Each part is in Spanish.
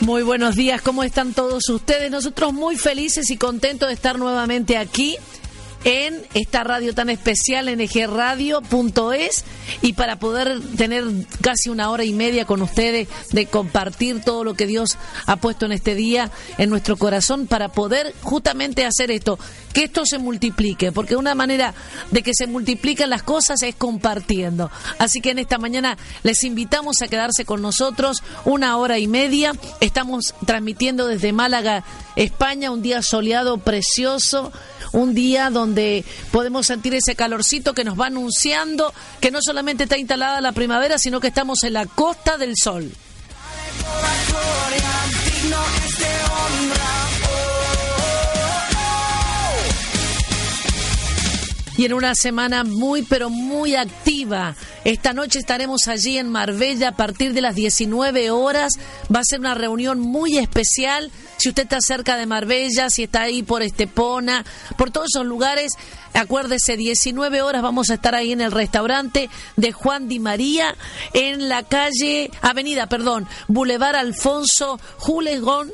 Muy buenos días, ¿cómo están todos ustedes? Nosotros muy felices y contentos de estar nuevamente aquí en esta radio tan especial, ngradio.es, y para poder tener casi una hora y media con ustedes de compartir todo lo que Dios ha puesto en este día en nuestro corazón para poder justamente hacer esto, que esto se multiplique, porque una manera de que se multipliquen las cosas es compartiendo. Así que en esta mañana les invitamos a quedarse con nosotros una hora y media. Estamos transmitiendo desde Málaga, España, un día soleado, precioso un día donde podemos sentir ese calorcito que nos va anunciando que no solamente está instalada la primavera, sino que estamos en la costa del sol. Y en una semana muy pero muy activa. Esta noche estaremos allí en Marbella a partir de las 19 horas. Va a ser una reunión muy especial. Si usted está cerca de Marbella, si está ahí por Estepona, por todos esos lugares, acuérdese, 19 horas vamos a estar ahí en el restaurante de Juan Di María, en la calle, avenida, perdón, Boulevard Alfonso Julegón,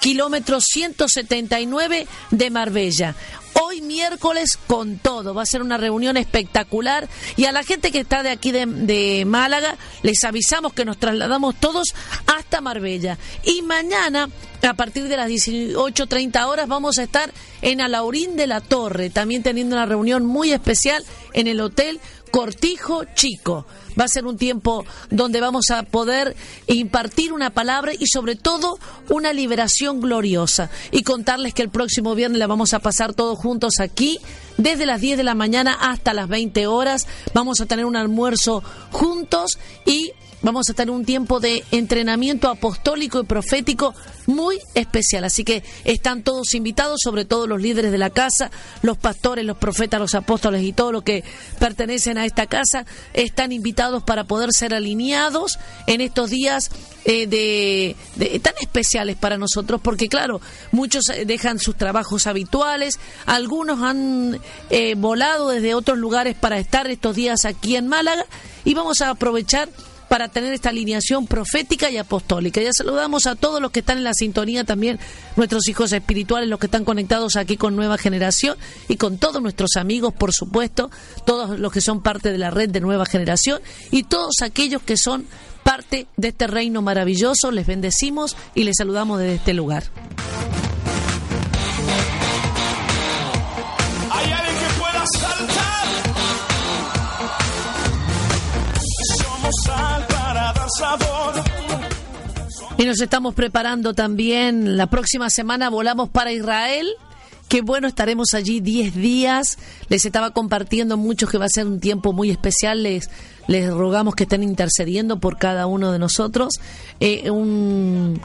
kilómetro 179 de Marbella hoy miércoles con todo. Va a ser una reunión espectacular y a la gente que está de aquí de, Málaga les avisamos que nos trasladamos todos hasta Marbella. Y mañana, a partir de las 18.30 horas, vamos a estar en Alaurín de la Torre, también teniendo una reunión muy especial en el Hotel Cortijo Chico. Va a ser un tiempo donde vamos a poder impartir una palabra y sobre todo una liberación gloriosa. Y contarles que el próximo viernes la vamos a pasar todos juntos aquí desde las 10 de la mañana hasta las 20 horas. Vamos a tener un almuerzo juntos y vamos a tener un tiempo de entrenamiento apostólico y profético muy especial. Así que están todos invitados, sobre todo los líderes de la casa, los pastores, los profetas, los apóstoles y todo lo que pertenecen a esta casa, están invitados para poder ser alineados en estos días eh, de, tan especiales para nosotros, porque claro, muchos eh, dejan sus trabajos habituales, algunos han eh, volado desde otros lugares para estar estos días aquí en Málaga y vamos a aprovechar para tener esta alineación profética y apostólica. Ya saludamos a todos los que están en la sintonía también, nuestros hijos espirituales, los que están conectados aquí con Nueva Generación y con todos nuestros amigos, por supuesto, todos los que son parte de la red de Nueva Generación y todos aquellos que son parte de este reino maravilloso. Les bendecimos y les saludamos desde este lugar. Y nos estamos preparando también. La próxima semana volamos para Israel. Qué bueno, estaremos allí 10 días. Les estaba compartiendo mucho que va a ser un tiempo muy especial. Les, les rogamos que estén intercediendo por cada uno de nosotros. Eh, un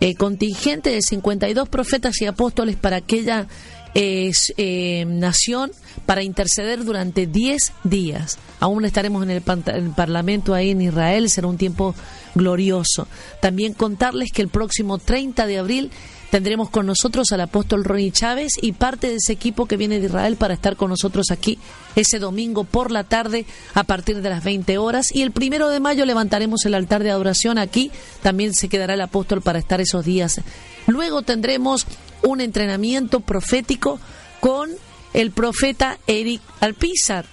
eh, contingente de 52 profetas y apóstoles para aquella eh, nación para interceder durante 10 días. Aún estaremos en el, Parlamento ahí en Israel, será un tiempo glorioso. También contarles que el próximo 30 de abril tendremos con nosotros al apóstol Ronnie Chávez y parte de ese equipo que viene de Israel para estar con nosotros aquí ese domingo por la tarde a partir de las 20 horas. Y el primero de mayo levantaremos el altar de adoración aquí. También se quedará el apóstol para estar esos días. Luego tendremos un entrenamiento profético con el profeta Eric Alpizar.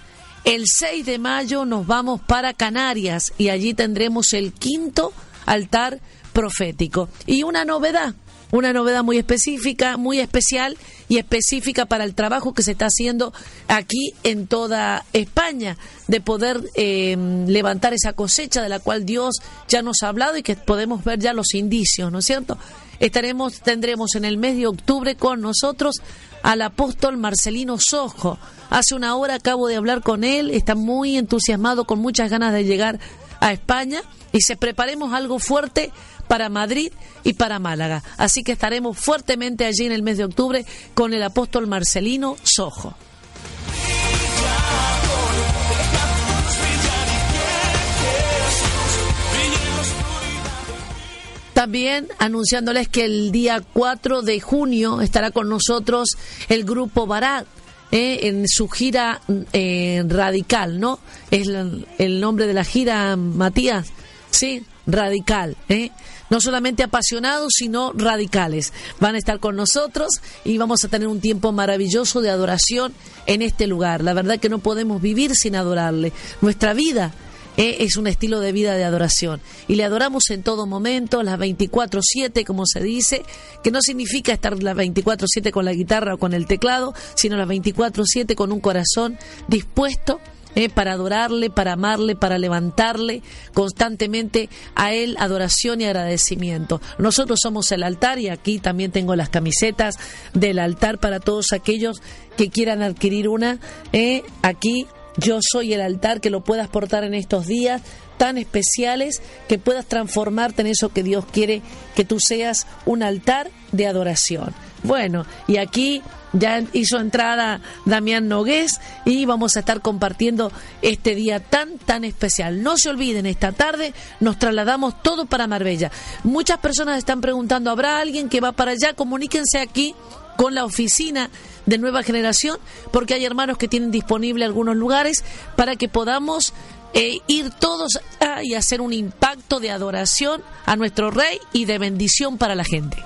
El 6 de mayo nos vamos para Canarias y allí tendremos el quinto altar profético. Y una novedad, una novedad muy específica, muy especial y específica para el trabajo que se está haciendo aquí en toda España, de poder eh, levantar esa cosecha de la cual Dios ya nos ha hablado y que podemos ver ya los indicios, ¿no es cierto? Estaremos, tendremos en el mes de octubre con nosotros al apóstol Marcelino Sojo. Hace una hora acabo de hablar con él, está muy entusiasmado, con muchas ganas de llegar a España y se preparemos algo fuerte para Madrid y para Málaga. Así que estaremos fuertemente allí en el mes de octubre con el apóstol Marcelino Sojo. También anunciándoles que el día 4 de junio estará con nosotros el grupo Barat. Eh, en su gira eh, radical, ¿no? Es el, nombre de la gira, Matías, sí, radical. ¿eh? no solamente apasionados, sino radicales. Van a estar con nosotros y vamos a tener un tiempo maravilloso de adoración en este lugar. La verdad que no podemos vivir sin adorarle. Nuestra vida eh, es un estilo de vida de adoración. Y le adoramos en todo momento, las 24-7, como se dice, que no significa estar las 24-7 con la guitarra o con el teclado, sino las 24-7 con un corazón dispuesto eh, para adorarle, para amarle, para levantarle constantemente a Él adoración y agradecimiento. Nosotros somos el altar y aquí también tengo las camisetas del altar para todos aquellos que quieran adquirir una. Eh, aquí yo soy el altar que lo puedas portar en estos días tan especiales que puedas transformarte en eso que Dios quiere que tú seas un altar de adoración. Bueno, y aquí ya hizo entrada Damián Nogués y vamos a estar compartiendo este día tan, tan especial. No se olviden, esta tarde nos trasladamos todo para Marbella. Muchas personas están preguntando, ¿habrá alguien que va para allá? Comuníquense aquí con la oficina de nueva generación, porque hay hermanos que tienen disponible algunos lugares para que podamos eh, ir todos y hacer un impacto de adoración a nuestro Rey y de bendición para la gente.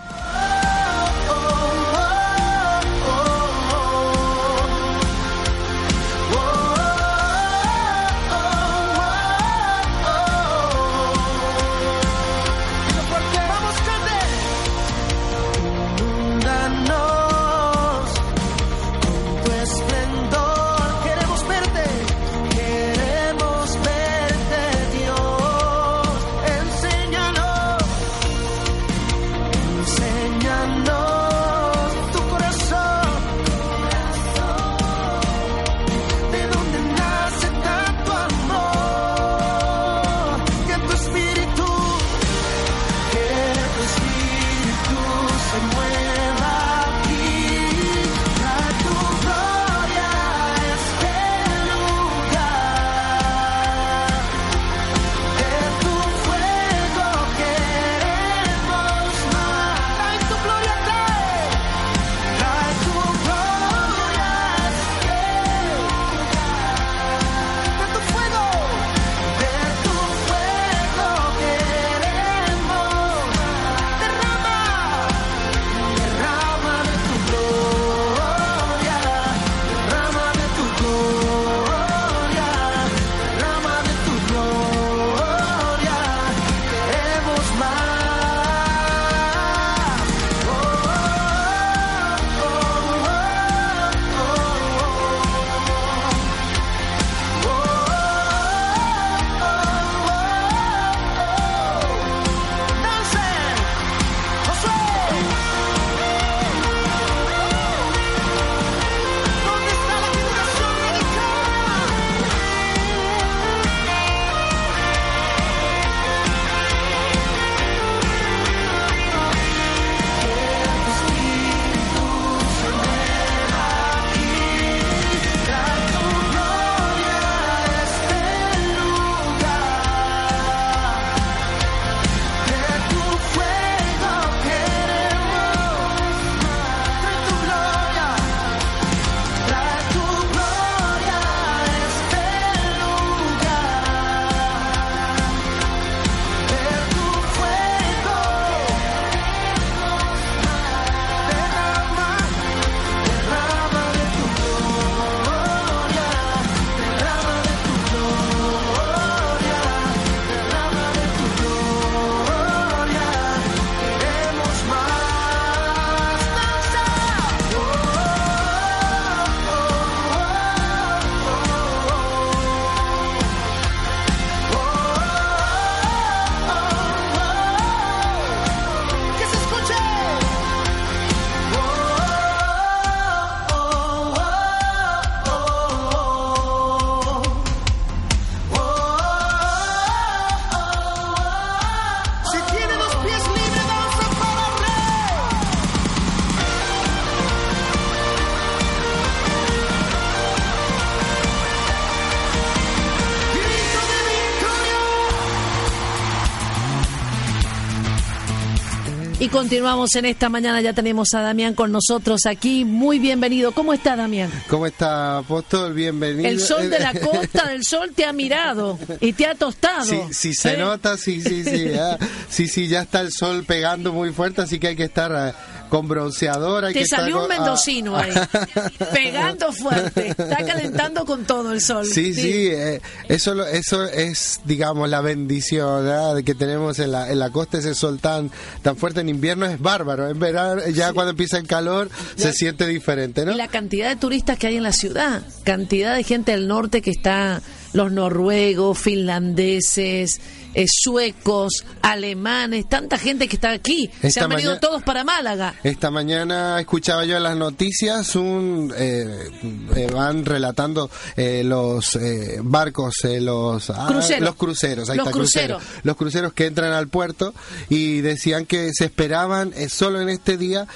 Continuamos en esta mañana, ya tenemos a Damián con nosotros aquí. Muy bienvenido. ¿Cómo está Damián? ¿Cómo está, Apóstol? Bienvenido. El sol de la costa del sol te ha mirado y te ha tostado. Sí, sí se ¿Eh? nota, sí, sí, sí. ah, sí, sí, ya está el sol pegando muy fuerte, así que hay que estar ah, con bronceador. Hay Te que estar salió un ah, mendocino ahí, pegando fuerte. Está calentando con todo el sol. Sí, sí, eh, eso, eso es, digamos, la bendición ¿verdad? de que tenemos en la, en la costa ese sol tan, tan fuerte. En invierno es bárbaro, en verano, ya cuando empieza el calor, se siente diferente, ¿no? Y la cantidad de turistas que hay en la ciudad, cantidad de gente del norte que está, los noruegos, finlandeses, eh, suecos, alemanes, tanta gente que está aquí. Se han venido todos para Málaga. Esta mañana escuchaba yo en las noticias un eh, eh, van relatando eh, los barcos, eh, los ah, Cruceros. los cruceros, ahí Los está, crucero. cruceros. los cruceros que entran al puerto y decían que se esperaban eh, solo en este día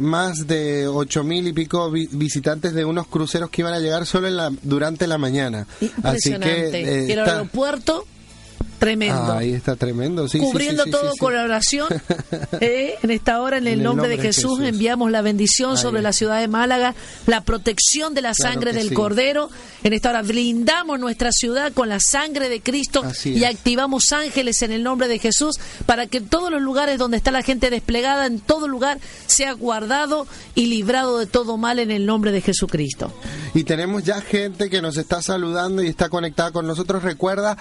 más de ocho mil y pico vi- visitantes de unos cruceros que iban a llegar solo en la, durante la mañana. Impresionante. que eh, el aeropuerto, tremendo. ahí está tremendo, sí, cubriendo sí, todo sí, sí. con la oración. ¿eh? En esta hora, en el, nombre, de Jesús, enviamos la bendición Ahí sobre la ciudad de Málaga, la protección de la Claro sangre del. Cordero. En esta hora blindamos nuestra ciudad con la sangre de Cristo y activamos ángeles en el nombre de Jesús para que todos los lugares donde está la gente desplegada, en todo lugar, sea guardado y librado de todo mal en el nombre de Jesucristo. Y tenemos ya gente que nos está saludando y está conectada con nosotros. Recuerda,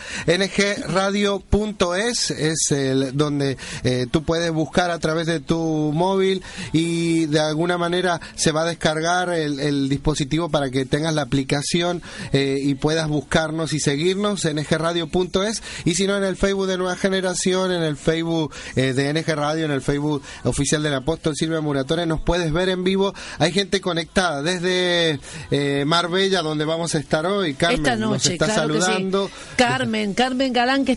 ngradio.es es el donde eh, tú puedes buscar a través de tu móvil y de alguna manera se va a descargar el, el dispositivo para que tengas la aplicación eh, y puedas buscarnos y seguirnos en ngradio.es y si no en el Facebook de Nueva Generación, en el Facebook eh, de NG Radio, en el Facebook oficial del apóstol Silvia Muratore, nos puedes ver en vivo. Hay gente conectada desde Marbella, donde vamos a estar hoy. Carmen Esta nos noche, está claro que sí. saludando. Carmen, Carmen Galán que está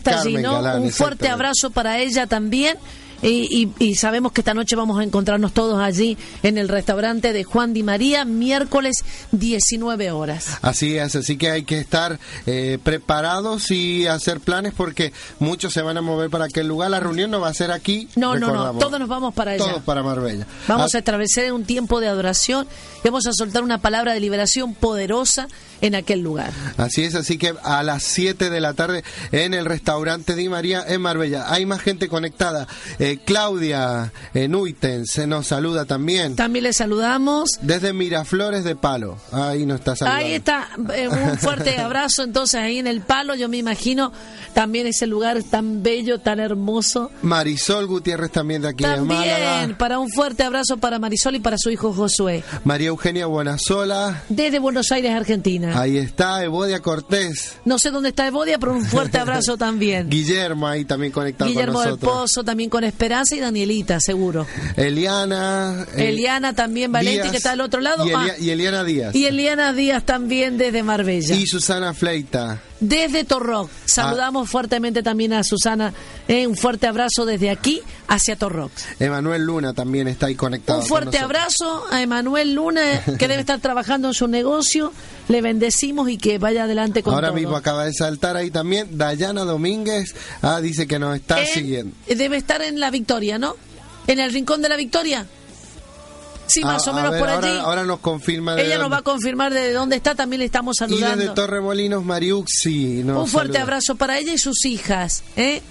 Un fuerte abrazo para ella también. Y, y- y sabemos que esta noche vamos a encontrarnos todos allí en el restaurante de Juan Di María, miércoles 19 horas. Así es, así que hay que estar eh, preparados y hacer planes porque muchos se van a mover para aquel lugar. La reunión no va a ser aquí. No, no, no, todos nos vamos para allá. Todos para Marbella. Vamos Ah, a establecer un tiempo de adoración y vamos a soltar una palabra de liberación poderosa en aquel lugar. Así es, así que a las 7 de la tarde en el restaurante Di María en Marbella. Hay más gente conectada. Eh, Claudia eh, Nuiten se nos saluda también. También le saludamos. Desde Miraflores de Palo. Ahí nos está saludando. Ahí está, eh, un fuerte abrazo entonces ahí en el palo, yo me imagino también ese lugar tan bello, tan hermoso. Marisol Gutiérrez también de aquí de Málaga. También, para un fuerte abrazo para Marisol y para su hijo Josué, María Eugenia Buenasola. desde Buenos Aires, Argentina. Ahí está Evodia Cortés. No sé dónde está Evodia, pero un fuerte abrazo también. Guillermo ahí también conectado Guillermo con del nosotros. Pozo, también con Esperanza y Danielita, seguro. Eliana. eh, Eliana también, Valenti, Díaz que está al otro lado. Y, Elia- Ah, y Eliana Díaz. y Eliana Díaz también desde Marbella. Y Susana Fleita. Desde Torroc. Saludamos fuertemente también a Susana. eh, un fuerte abrazo desde aquí hacia Torroc. Emanuel Luna también está ahí conectado. Un fuerte abrazo a Emanuel Luna, que debe estar trabajando en su negocio. Le bendecimos y que vaya adelante con Ahora todo. mismo acaba de saltar ahí también Dayana Domínguez. Ah, dice que nos está Él siguiendo. Debe estar en la Victoria, ¿no? En el rincón de la Victoria. Sí, más Ah, o a menos ver, por ahora, allí. ahora nos confirma. de Ella nos dónde. va a confirmar de dónde está. También le estamos Y desde saludando. Torremolinos, Mariuxi. nos Un fuerte saluda. abrazo para ella y sus hijas. ¿eh?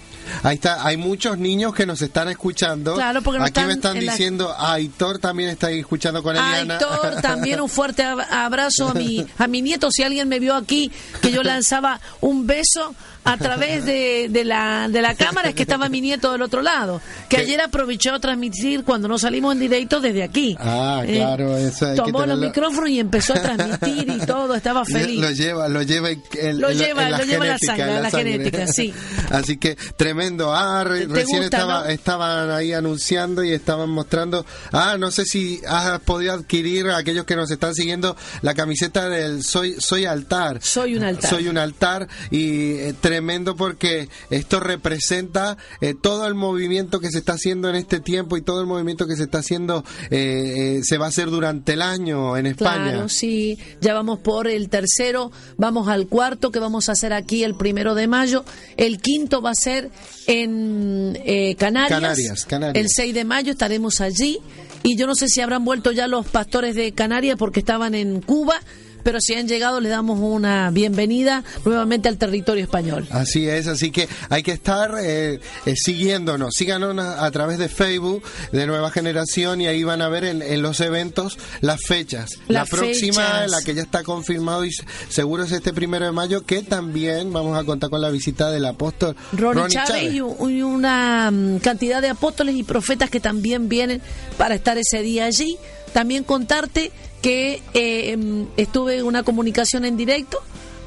Ahí está, hay muchos niños que nos están escuchando. Claro, porque no Aquí me están en la- diciendo, Aitor también está ahí escuchando con Eliana. Aitor, también un fuerte ab- abrazo a mi, a mi nieto. Si alguien me vio aquí, que yo lanzaba un beso a través de, de la, de la cámara, es que estaba mi nieto del otro lado. Que ¿Qué? ayer aprovechó a transmitir cuando no salimos en directo desde aquí. Ah, Eh, claro, eso hay que Tomó los micrófonos y empezó a transmitir y todo, estaba feliz. Lo lleva, lo lleva Lo la- lleva, en la lo lleva la sangre, en la genética, sí. Así que tremendo. Ah, re- ¿Te recién gusta, estaba, no? estaban ahí anunciando y estaban mostrando. Ah, no sé si has podido adquirir a aquellos que nos están siguiendo la camiseta del Soy Soy Altar. Soy un altar. Soy un altar y eh, tremendo porque esto representa eh, todo el movimiento que se está haciendo en este tiempo y todo el movimiento que se está haciendo eh, eh, se va a hacer durante el año en España. Claro, sí. Ya vamos por el tercero, vamos al cuarto que vamos a hacer aquí el primero de mayo. El quinto va a ser en eh, Canarias. Canarias, Canarias. El 6 de mayo estaremos allí. Y yo no sé si habrán vuelto ya los pastores de Canarias porque estaban en Cuba pero si han llegado les damos una bienvenida nuevamente al territorio español. Así es, así que hay que estar eh, eh, siguiéndonos, síganos a, través de Facebook de Nueva Generación y ahí van a ver en, los eventos las fechas. la próxima, la que ya está confirmado y seguro es este primero de mayo, que también vamos a contar con la visita del apóstol Ronnie, Chávez, Y, una mm, cantidad de apóstoles y profetas que también vienen para estar ese día allí. También contarte que eh, em, estuve en una comunicación en directo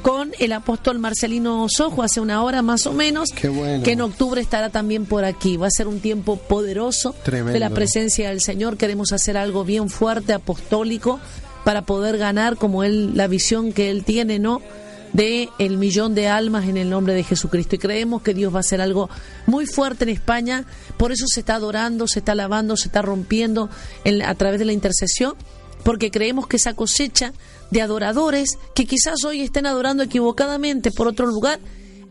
con el apóstol Marcelino Sojo hace una hora más o menos, que en octubre estará también por aquí. Va a ser un tiempo poderoso de la presencia del Señor. Queremos hacer algo bien fuerte, apostólico, para poder ganar como él, la visión que él tiene, ¿no? de el millón de almas en el nombre de Jesucristo y creemos que Dios va a hacer algo muy fuerte en España, por eso se está adorando, se está alabando, se está rompiendo a través de la intercesión porque creemos que esa cosecha de adoradores que quizás hoy estén adorando equivocadamente por otro lugar,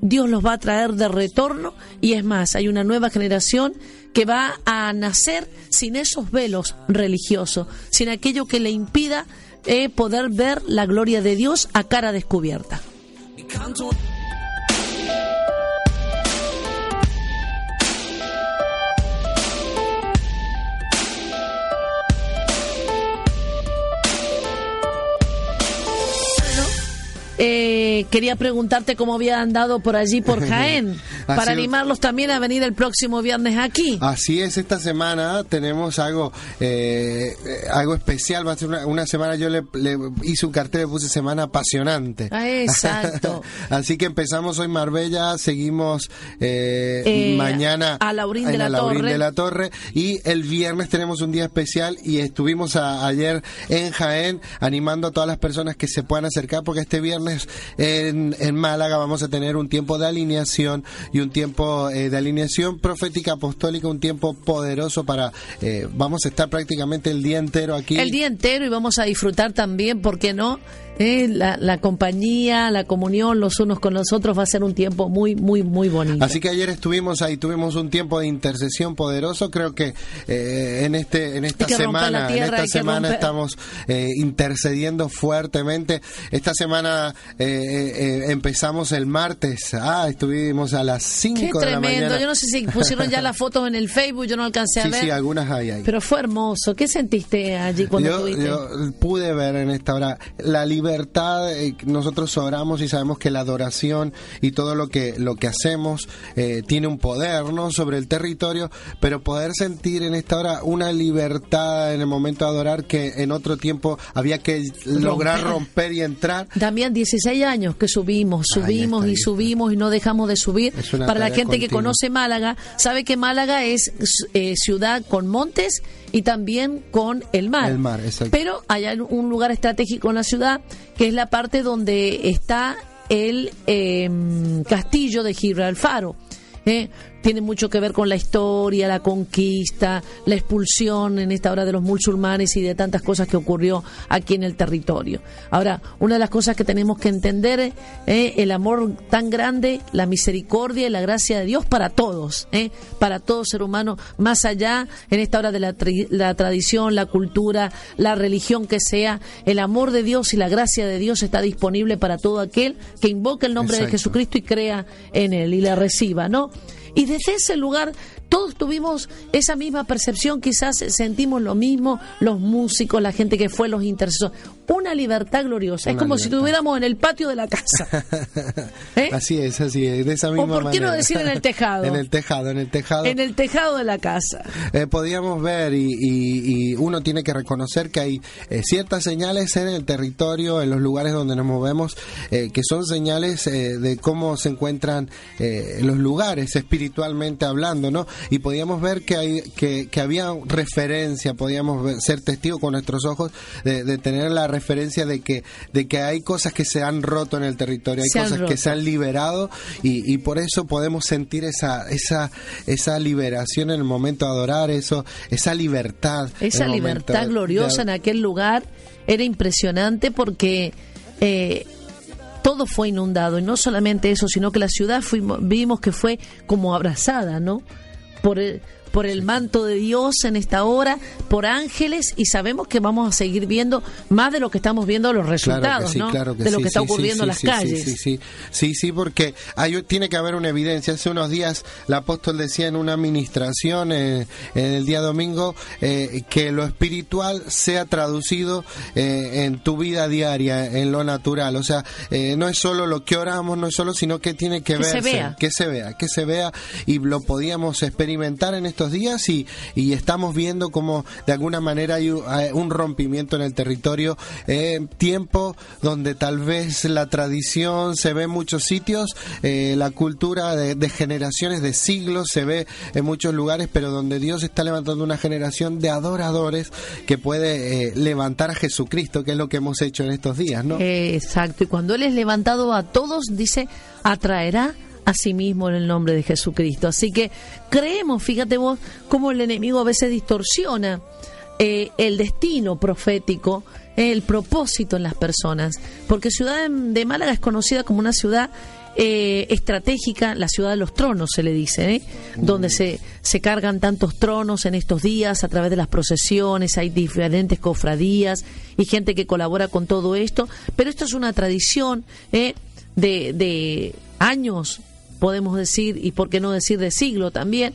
Dios los va a traer de retorno y es más, hay una nueva generación que va a nacer sin esos velos religiosos, sin aquello que le impida eh, poder ver la gloria de Dios a cara descubierta. Eh, quería preguntarte cómo había andado por allí, por Jaén, para animarlos también a venir el próximo viernes aquí. Así es, esta semana tenemos algo eh, algo especial, va a ser una, semana, yo le, hice un cartel, le puse semana apasionante. Ah, exacto. Así que empezamos hoy Marbella, seguimos eh, mañana a Laurín, de la, Torre. de la Torre y el viernes tenemos un día especial y estuvimos ayer en Jaén animando a todas las personas que se puedan acercar porque este viernes en, en Málaga vamos a tener un tiempo de alineación y un tiempo eh, de alineación profética apostólica, un tiempo poderoso para, eh, vamos a estar prácticamente el día entero aquí. El día entero y vamos a disfrutar también, ¿por qué no? Eh, la, compañía, la comunión los unos con los otros va a ser un tiempo muy, muy, muy bonito. Así que ayer estuvimos ahí, tuvimos un tiempo de intercesión poderoso. Creo que eh, en este, en esta semana, en esta semana estamos eh, intercediendo fuertemente. Esta semana empezamos el martes. Ah, estuvimos a las 5 de la mañana. Yo no sé si pusieron ya las fotos en el Facebook, yo no alcancé a ver. Sí, algunas hay ahí. Pero fue hermoso. ¿Qué sentiste allí cuando estuviste? Yo pude ver en esta hora la libertad libertad, eh, nosotros oramos y sabemos que la adoración y todo lo que, lo que hacemos eh, tiene un poder ¿no? sobre el territorio, pero poder sentir en esta hora una libertad en el momento de adorar que en otro tiempo había que lograr romper y entrar. También 16 años que subimos, subimos y subimos y no dejamos de subir. Para la gente que conoce Málaga, sabe que Málaga es eh, ciudad con montes y también con el mar. El mar Pero hay un lugar estratégico en la ciudad que es la parte donde está el em, castillo de Gibralfaro. ¿eh? Tiene mucho que ver con la historia, la conquista, la expulsión en esta hora de los musulmanes y de tantas cosas que ocurrió aquí en el territorio. Ahora, una de las cosas que tenemos que entender es eh, el amor tan grande, la misericordia y la gracia de Dios para todos, eh, para todo ser humano, más allá en esta hora de la, la tradición, la cultura, la religión que sea, el amor de Dios y la gracia de Dios está disponible para todo aquel que invoque el nombre de Jesucristo y crea en él y la reciba, ¿no? Y desde ese lugar todos tuvimos esa misma percepción, quizás sentimos lo mismo, los músicos, la gente que fue, los intercesores. Una libertad gloriosa. es como si estuviéramos en el patio de la casa. ¿Eh? Así es, así es, de esa misma ¿O por qué no decir en el tejado? en el tejado, en el tejado. En el tejado de la casa. Eh, podíamos ver y, uno tiene que reconocer que hay eh, ciertas señales en el territorio, en los lugares donde nos movemos, que son señales de cómo se encuentran los lugares espiritualmente hablando, ¿no? y podíamos ver que, hay, que, que había referencia, podíamos ser testigos con nuestros ojos de, tener la referencia de que, de que hay cosas que se han roto en el territorio, hay cosas que se han liberado y, y por eso podemos sentir esa, esa, esa liberación en el momento de adorar, eso, esa libertad. Esa libertad gloriosa en aquel lugar era impresionante porque... Eh, todo fue inundado y no solamente eso, sino que la ciudad fuimos, vimos que fue como abrazada, ¿no? Por el, por el manto de Dios en esta hora, por ángeles y sabemos que vamos a seguir viendo más de lo que estamos viendo los resultados, ¿no? de lo que está ocurriendo en las calles. Sí, sí, sí, sí, porque hay, tiene que haber una evidencia. Hace unos días el apóstol decía en una administración eh, en el día domingo eh, que lo espiritual sea traducido eh, en tu vida diaria, en lo natural. O sea, no es solo lo que oramos, no es solo, sino que tiene que, que verse, se vea. que se vea, que se vea y lo podíamos experimentar en estos días y, y estamos viendo como de alguna manera hay un rompimiento en el territorio, eh, tiempo donde tal vez la tradición se ve en muchos sitios, eh, la cultura de, generaciones, de siglos se ve en muchos lugares, pero donde Dios está levantando una generación de adoradores que puede eh, levantar a Jesucristo, que es lo que hemos hecho en estos días, ¿no? Exacto, y cuando Él es levantado a todos, dice, atraerá a sí mismo en el nombre de Jesucristo. Así que creemos, fíjate vos, cómo el enemigo a veces distorsiona eh, el destino profético, el propósito en las personas. Porque Ciudad de Málaga es conocida como una ciudad eh, estratégica, la ciudad de los tronos se le dice, ¿eh? donde se, se cargan tantos tronos en estos días a través de las procesiones, hay diferentes cofradías y gente que colabora con todo esto, pero esto es una tradición de, de años podemos decir, y por qué no decir de siglo también,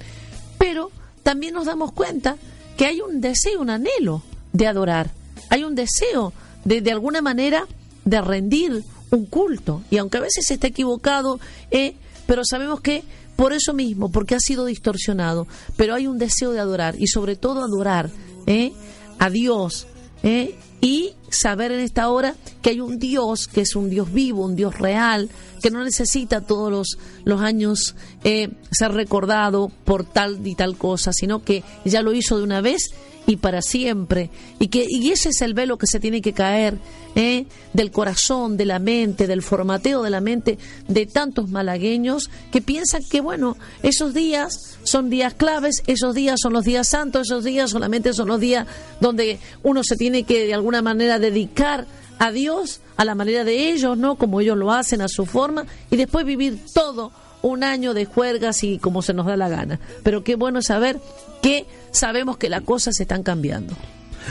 pero también nos damos cuenta que hay un deseo, un anhelo de adorar, hay un deseo de, de alguna manera de rendir un culto, y aunque a veces esté equivocado, eh, pero sabemos que por eso mismo, porque ha sido distorsionado, pero hay un deseo de adorar, y sobre todo adorar eh, a Dios, eh, y saber en esta hora que hay un Dios que es un Dios vivo, un Dios real, que no necesita todos los, los años eh, ser recordado por tal y tal cosa, sino que ya lo hizo de una vez y para siempre. Y, que, y ese es el velo que se tiene que caer ¿eh? del corazón, de la mente, del formateo de la mente de tantos malagueños que piensan que, bueno, esos días son días claves, esos días son los días santos, esos días solamente son los días donde uno se tiene que de alguna manera dedicar a Dios a la manera de ellos, ¿no? Como ellos lo hacen, a su forma, y después vivir todo un año de juergas y como se nos da la gana. Pero qué bueno saber que sabemos que las cosas están cambiando.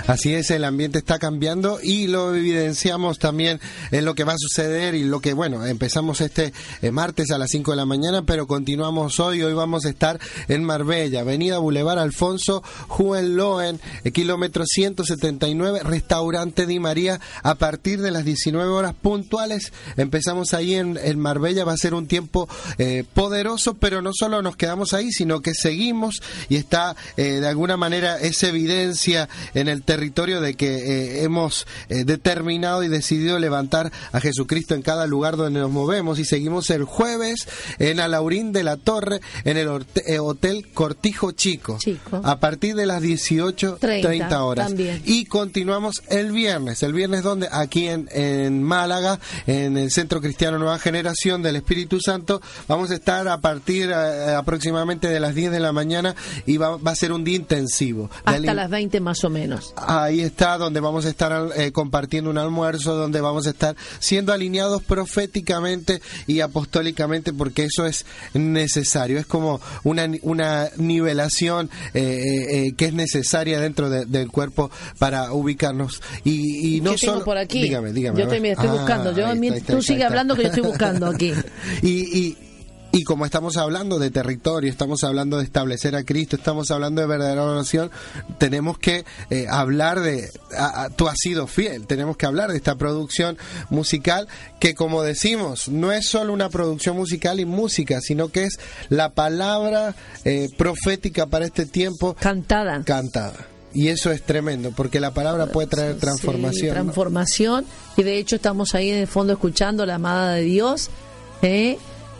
Así es, el ambiente está cambiando y lo evidenciamos también en lo que va a suceder y lo que, bueno, empezamos este eh, martes a las 5 de la mañana, pero continuamos hoy. Hoy vamos a estar en Marbella, Avenida Boulevard Alfonso Juan el kilómetro 179, Restaurante Di María, a partir de las 19 horas puntuales. Empezamos ahí en, Marbella, va a ser un tiempo eh, poderoso, pero no solo nos quedamos ahí, sino que seguimos y está eh, de alguna manera esa evidencia en el territorio de que eh, hemos eh, determinado y decidido levantar a Jesucristo en cada lugar donde nos movemos y seguimos el jueves en Alaurín de la Torre en el eh, Hotel Cortijo Chico, a partir de las 18.30 horas y continuamos el viernes, el viernes donde aquí en, en Málaga en el Centro Cristiano Nueva Generación del Espíritu Santo vamos a estar a partir aproximadamente de las 10 de la mañana y va, va a ser un día intensivo. Hasta las 20 más o menos. Ahí está, donde vamos a estar eh, compartiendo un almuerzo, donde vamos a estar siendo alineados proféticamente y apostólicamente, porque eso es necesario. Es como una, una nivelación eh, eh, que es necesaria dentro del cuerpo para ubicarnos. Y, y no ¿Qué solo. por aquí? Dígame, dígame. Yo te, estoy buscando. Yo, ah, tú sigue hablando que yo estoy buscando aquí. y, y y como estamos hablando de territorio, estamos hablando de establecer a Cristo, estamos hablando de verdadera oración, tenemos que eh, hablar de, tú has sido fiel, tenemos que hablar de esta producción musical que como decimos, no es solo una producción musical y música, sino que es la palabra eh, profética para este tiempo. Cantada. Cantada. Y eso es tremendo, porque la palabra puede traer transformación. transformación, y de hecho estamos ahí en el fondo escuchando la amada de Dios. ¿eh?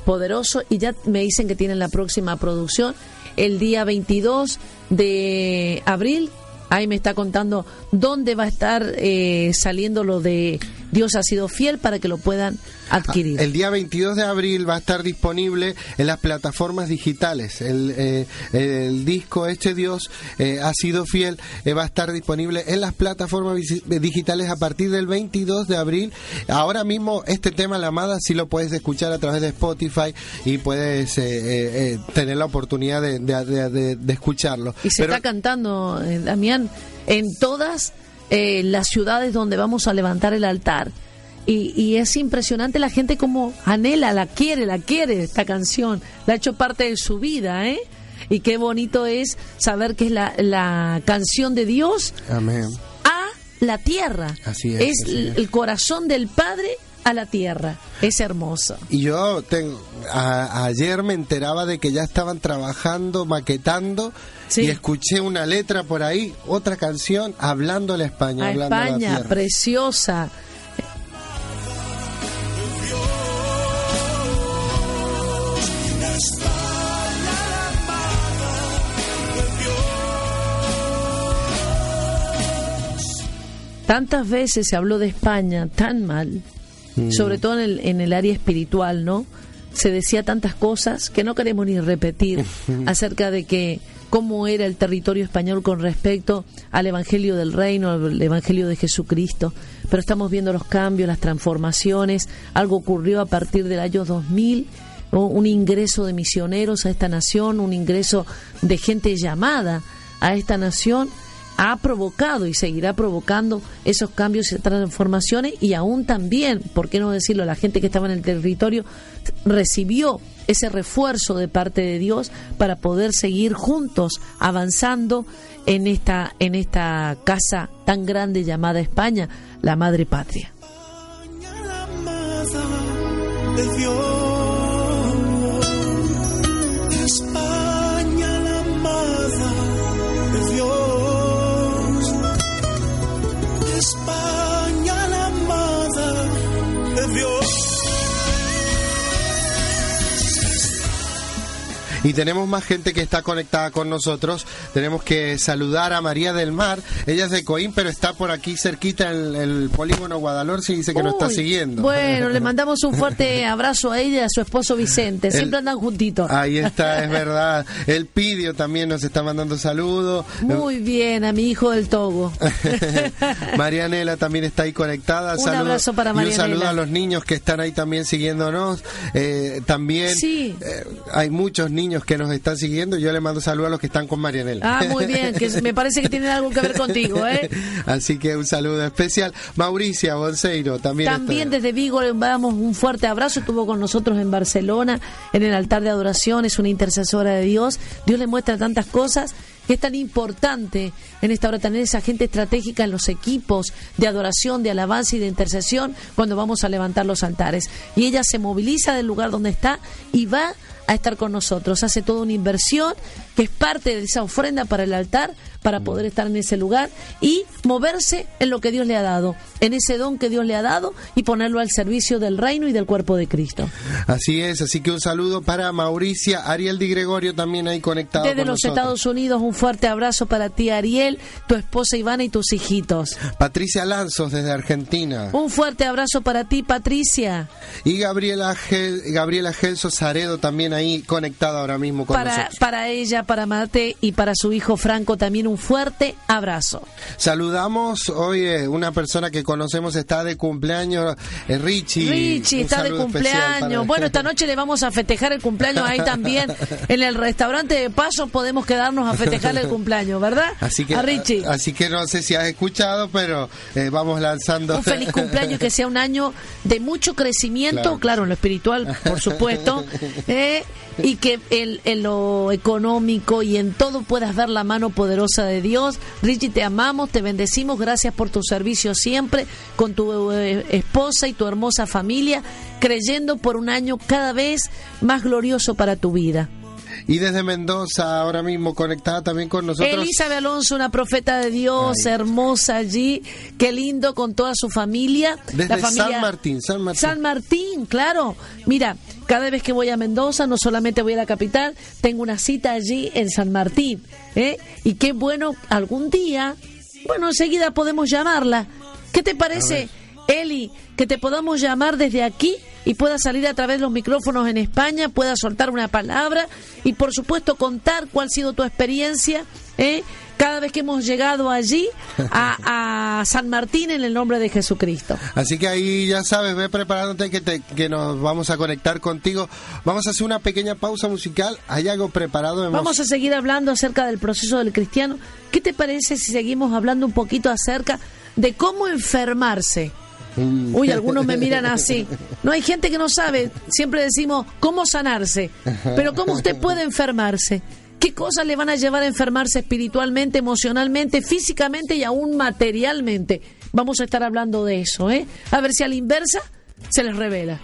Poderoso y ya me dicen que tienen la próxima producción el día 22 de abril. Ahí me está contando dónde va a estar eh, saliendo lo de, Dios ha sido fiel para que lo puedan adquirir. El día 22 de abril va a estar disponible en las plataformas digitales. El, eh, el disco Este Dios eh, ha sido fiel eh, va a estar disponible en las plataformas digitales a partir del 22 de abril. Ahora mismo este tema, La Amada, sí lo puedes escuchar a través de Spotify y puedes tener la oportunidad de, escucharlo. Y se está cantando, Damián, en todas las ciudades donde vamos a levantar el altar y, es impresionante la gente como anhela, la quiere, la quiere esta canción, la ha hecho parte de su vida, ¿eh? Y qué bonito es saber que es la, la canción de Dios Amén. a la tierra. Así es. Es, el corazón del Padre a la tierra. Es hermoso. Y yo tengo, ayer me enteraba de que ya estaban trabajando, maquetando. Y escuché una letra por ahí, otra canción, hablando a España. A España, preciosa. Tantas veces se habló de España tan mal, mm. sobre todo en el, en el área espiritual, ¿no? Se decía tantas cosas que no queremos ni repetir acerca de que cómo era el territorio español con respecto al Evangelio del Reino, al Evangelio de Jesucristo. Pero estamos viendo los cambios, las transformaciones. Algo ocurrió a partir del año 2000, un ingreso de misioneros a esta nación, un ingreso de gente llamada a esta nación ha provocado y seguirá provocando esos cambios y transformaciones y aún también, ¿por qué no decirlo? La gente que estaba en el territorio recibió ese refuerzo de parte de Dios para poder seguir juntos avanzando en esta en esta casa tan grande llamada España, la madre patria. Y tenemos más gente que está conectada con nosotros. Tenemos que saludar a María del Mar. Ella es de Coín, pero está por aquí cerquita en el, polígono Guadalhorce y dice que nos está siguiendo. Bueno, le mandamos un fuerte abrazo a ella y a su esposo Vicente. Siempre andan juntitos. Ahí está, es verdad. El Pidio también nos está mandando saludos. Muy bien, a mi hijo del Togo. Marianela también está ahí conectada. Un abrazo para Marianela. Y un saludo a los niños que están ahí también siguiéndonos. Eh, también sí. Eh, hay muchos niños que nos están siguiendo. Yo le mando saludos a los que están con Marianela. Ah, muy bien, que me parece que tienen algo que ver contigo, ¿eh? Así que un saludo especial. Mauricia Bonseiro también. También desde Vigo le damos un fuerte abrazo. Estuvo con nosotros en Barcelona, en el altar de adoración. Es una intercesora de Dios. Dios le muestra tantas cosas que es tan importante en esta hora tener esa gente estratégica en los equipos de adoración, de alabanza y de intercesión cuando vamos a levantar los altares. Y ella se moviliza del lugar donde está y va a estar con nosotros. Hace toda una inversión que es parte de esa ofrenda para el altar, para poder estar en ese lugar y moverse en lo que Dios le ha dado, en ese don que Dios le ha dado y ponerlo al servicio del reino y del cuerpo de Cristo. Así es, así que un saludo para Mauricia, Ariel Di Gregorio también ahí conectado. Desde los Estados Unidos, un fuerte abrazo para ti Ariel, tu esposa Ivana y tus hijitos. Patricia Lanzos desde Argentina. Un fuerte abrazo para ti Patricia. Y Gabriela, Gabriela Gelso Zaredo también ahí conectada ahora mismo con para, nosotros. Para ella para Mate y para su hijo Franco también un fuerte abrazo. Saludamos hoy una persona que conocemos está de cumpleaños, eh, Richie. Richie está de cumpleaños. Bueno, esta noche le vamos a festejar el cumpleaños ahí también. en el restaurante de Paso podemos quedarnos a festejar el cumpleaños, ¿verdad? Así que, a Richie. Así que no sé si has escuchado, pero eh, vamos lanzando. Un feliz cumpleaños, que sea un año de mucho crecimiento, claro, en lo espiritual, por supuesto, eh, y que en lo económico y en todo puedas ver la mano poderosa de Dios. Richie, te amamos, te bendecimos, gracias por tu servicio siempre con tu eh, esposa y tu hermosa familia, creyendo por un año cada vez más glorioso para tu vida. Y desde Mendoza, ahora mismo conectada también con nosotros. Elizabeth Alonso, una profeta de Dios, hermosa allí. Qué lindo con toda su familia. Desde San Martín, San Martín. San Martín, claro. Mira, cada vez que voy a Mendoza, no solamente voy a la capital, tengo una cita allí en San Martín. ¿eh? Y qué bueno, algún día, bueno, enseguida podemos llamarla. ¿Qué te parece? Eli, que te podamos llamar desde aquí y pueda salir a través de los micrófonos en España, pueda soltar una palabra y por supuesto contar cuál ha sido tu experiencia ¿eh? cada vez que hemos llegado allí a, San Martín en el nombre de Jesucristo. Así que ahí ya sabes, ve preparándote que, te, que nos vamos a conectar contigo. Vamos a hacer una pequeña pausa musical. ¿Hay algo preparado? Vamos a seguir hablando acerca del proceso del cristiano. ¿Qué te parece si seguimos hablando un poquito acerca de cómo enfermarse? Uy, algunos me miran así. No hay gente que no sabe. Siempre decimos cómo sanarse. Pero ¿cómo usted puede enfermarse? ¿Qué cosas le van a llevar a enfermarse espiritualmente, emocionalmente, físicamente y aún materialmente? Vamos a estar hablando de eso, ¿eh? A ver si a la inversa se les revela.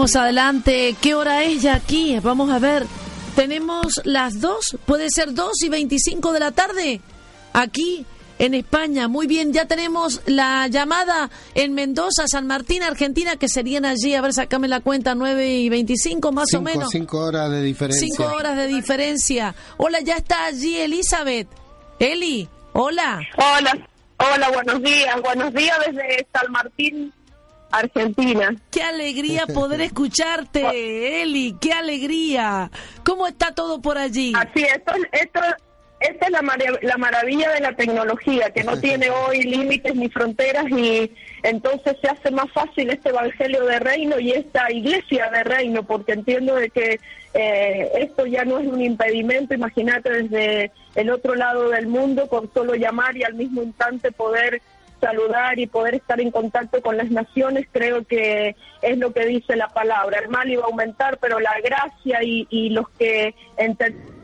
Seguimos adelante. ¿Qué hora es ya aquí? Vamos a ver. Tenemos las dos, puede ser dos y veinticinco de la tarde, aquí en España. Muy bien, ya tenemos la llamada en Mendoza, San Martín, Argentina, que serían allí, a ver, sacame la cuenta, nueve y veinticinco más o menos. Cinco horas de diferencia. Cinco horas de diferencia. Hola, ya está allí Elizabeth. Eli, hola. Hola, hola, buenos días. Buenos días desde San Martín, Argentina. Qué alegría poder escucharte, Eli, qué alegría. ¿Cómo está todo por allí? Así, esto, esto, esta es la, la maravilla de la tecnología, que no tiene hoy límites ni fronteras y entonces se hace más fácil este evangelio de reino y esta iglesia de reino, porque entiendo de que eh, esto ya no es un impedimento, imagínate desde el otro lado del mundo con solo llamar y al mismo instante poder saludar y poder estar en contacto con las naciones, creo que es lo que dice la palabra. El mal iba a aumentar, pero la gracia y, y los que entendemos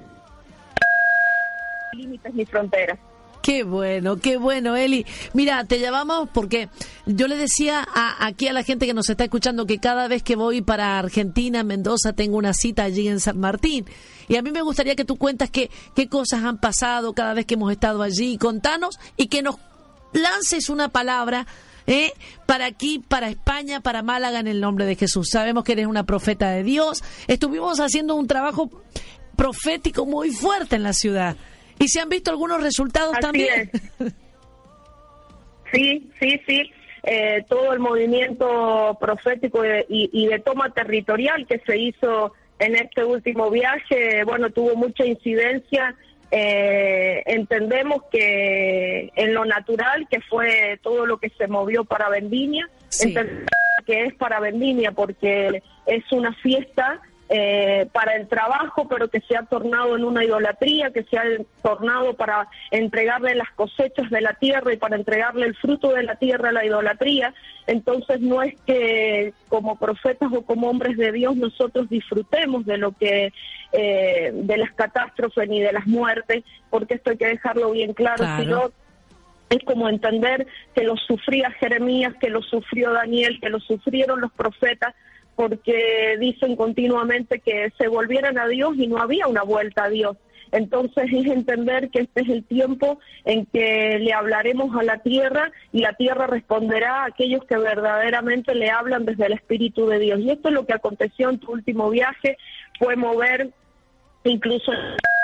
límites ni fronteras. Qué bueno, qué bueno, Eli. Mira, te llamamos porque yo le decía aquí a la gente que nos está escuchando que cada vez que voy para Argentina, Mendoza, tengo una cita allí en San Martín. Y a mí me gustaría que tú cuentas qué, qué cosas han pasado cada vez que hemos estado allí. Contanos y que nos lances una palabra ¿eh? para aquí, para España, para Málaga, en el nombre de Jesús. Sabemos que eres una profeta de Dios. Estuvimos haciendo un trabajo profético muy fuerte en la ciudad. ¿Y se han visto algunos resultados también? Sí, sí, sí. Eh, todo el movimiento profético y, de toma territorial que se hizo en este último viaje, bueno, tuvo mucha incidencia. Eh, entendemos que en lo natural, que fue todo lo que se movió para Vendimia, que es para Vendimia porque es una fiesta eh, para el trabajo, pero que se ha tornado en una idolatría, que se ha tornado para entregarle las cosechas de la tierra y para entregarle el fruto de la tierra a la idolatría. Entonces no es que como profetas o como hombres de Dios nosotros disfrutemos de lo que eh, de las catástrofes ni de las muertes, porque esto hay que dejarlo bien claro, sino es como entender que lo sufría Jeremías, que lo sufrió Daniel, que lo sufrieron los profetas, porque dicen continuamente que se volvieran a Dios y no había una vuelta a Dios. Entonces es entender que este es el tiempo en que le hablaremos a la tierra y la tierra responderá a aquellos que verdaderamente le hablan desde el Espíritu de Dios. Y esto es lo que aconteció en tu último viaje, fue mover incluso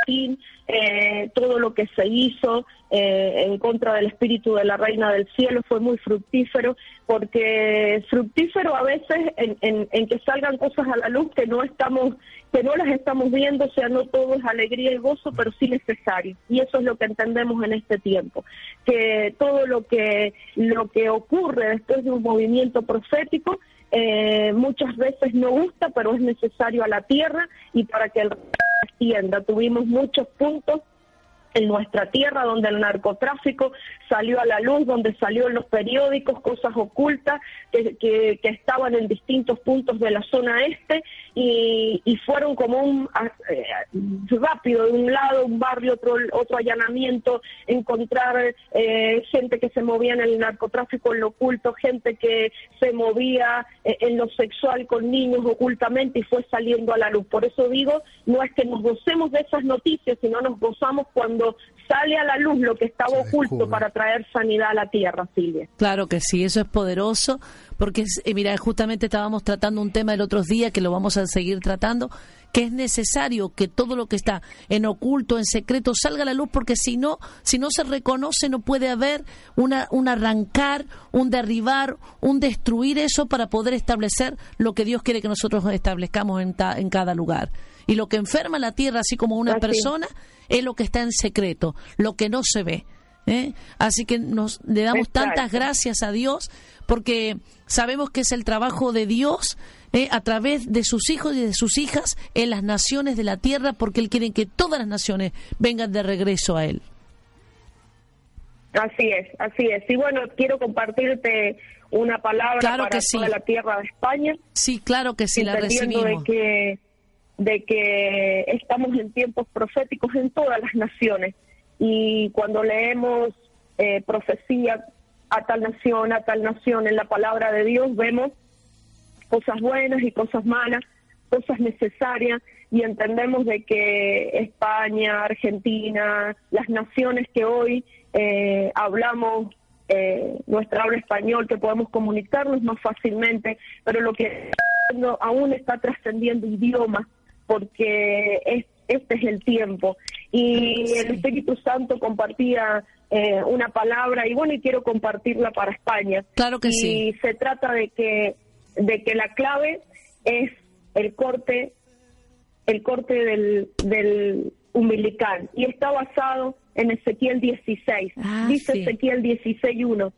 eh, todo lo que se hizo eh, en contra del espíritu de la reina del cielo fue muy fructífero, porque fructífero a veces en, en, que salgan cosas a la luz que no estamos que no las estamos viendo, o sea, no todo es alegría y gozo, pero sí necesario. Y eso es lo que entendemos en este tiempo, que todo lo que lo que ocurre después de un movimiento profético eh, muchas veces no gusta, pero es necesario a la tierra y para que el extienda. Tuvimos muchos puntos en nuestra tierra, donde el narcotráfico salió a la luz, donde salió en los periódicos cosas ocultas que, que, estaban en distintos puntos de la zona este y, y fueron como un eh, rápido de un lado, un barrio, otro, otro allanamiento, encontrar eh, gente que se movía en el narcotráfico en lo oculto, gente que se movía eh, en lo sexual con niños ocultamente y fue saliendo a la luz. Por eso digo, no es que nos gocemos de esas noticias, sino nos gozamos cuando sale a la luz lo que estaba oculto para traer sanidad a la tierra, Silvia. Claro que sí, eso es poderoso, porque eh, mira, justamente estábamos tratando un tema el otro día que lo vamos a seguir tratando, que es necesario que todo lo que está en oculto, en secreto, salga a la luz, porque si no, si no se reconoce, no puede haber una, un arrancar, un derribar, un destruir eso para poder establecer lo que Dios quiere que nosotros establezcamos en, en cada lugar. Y lo que enferma la tierra, así como una persona, es lo que está en secreto, lo que no se ve. ¿eh? Así que nos le damos tantas gracias a Dios porque sabemos que es el trabajo de Dios ¿eh? a través de sus hijos y de sus hijas en las naciones de la tierra porque Él quiere que todas las naciones vengan de regreso a Él. Así es, así es. Y bueno, quiero compartirte una palabra para toda la tierra de España. Sí, claro que sí, la recibimos. De que de que estamos en tiempos proféticos en todas las naciones. Y cuando leemos eh, profecía a tal nación, a tal nación en la palabra de Dios, vemos cosas buenas y cosas malas, cosas necesarias y entendemos de que España, Argentina, las naciones que hoy eh, hablamos eh, nuestra habla español, que podemos comunicarnos más fácilmente, pero lo que aún está trascendiendo idiomas, porque es, este es el tiempo. Y el Espíritu Santo compartía eh, una palabra y bueno, y quiero compartirla para España. Claro que y sí. se trata de que, de que la clave es el corte, el corte del, del umbilical y está basado en Ezequiel 16. Ah, Dice sí. Ezequiel 16.1.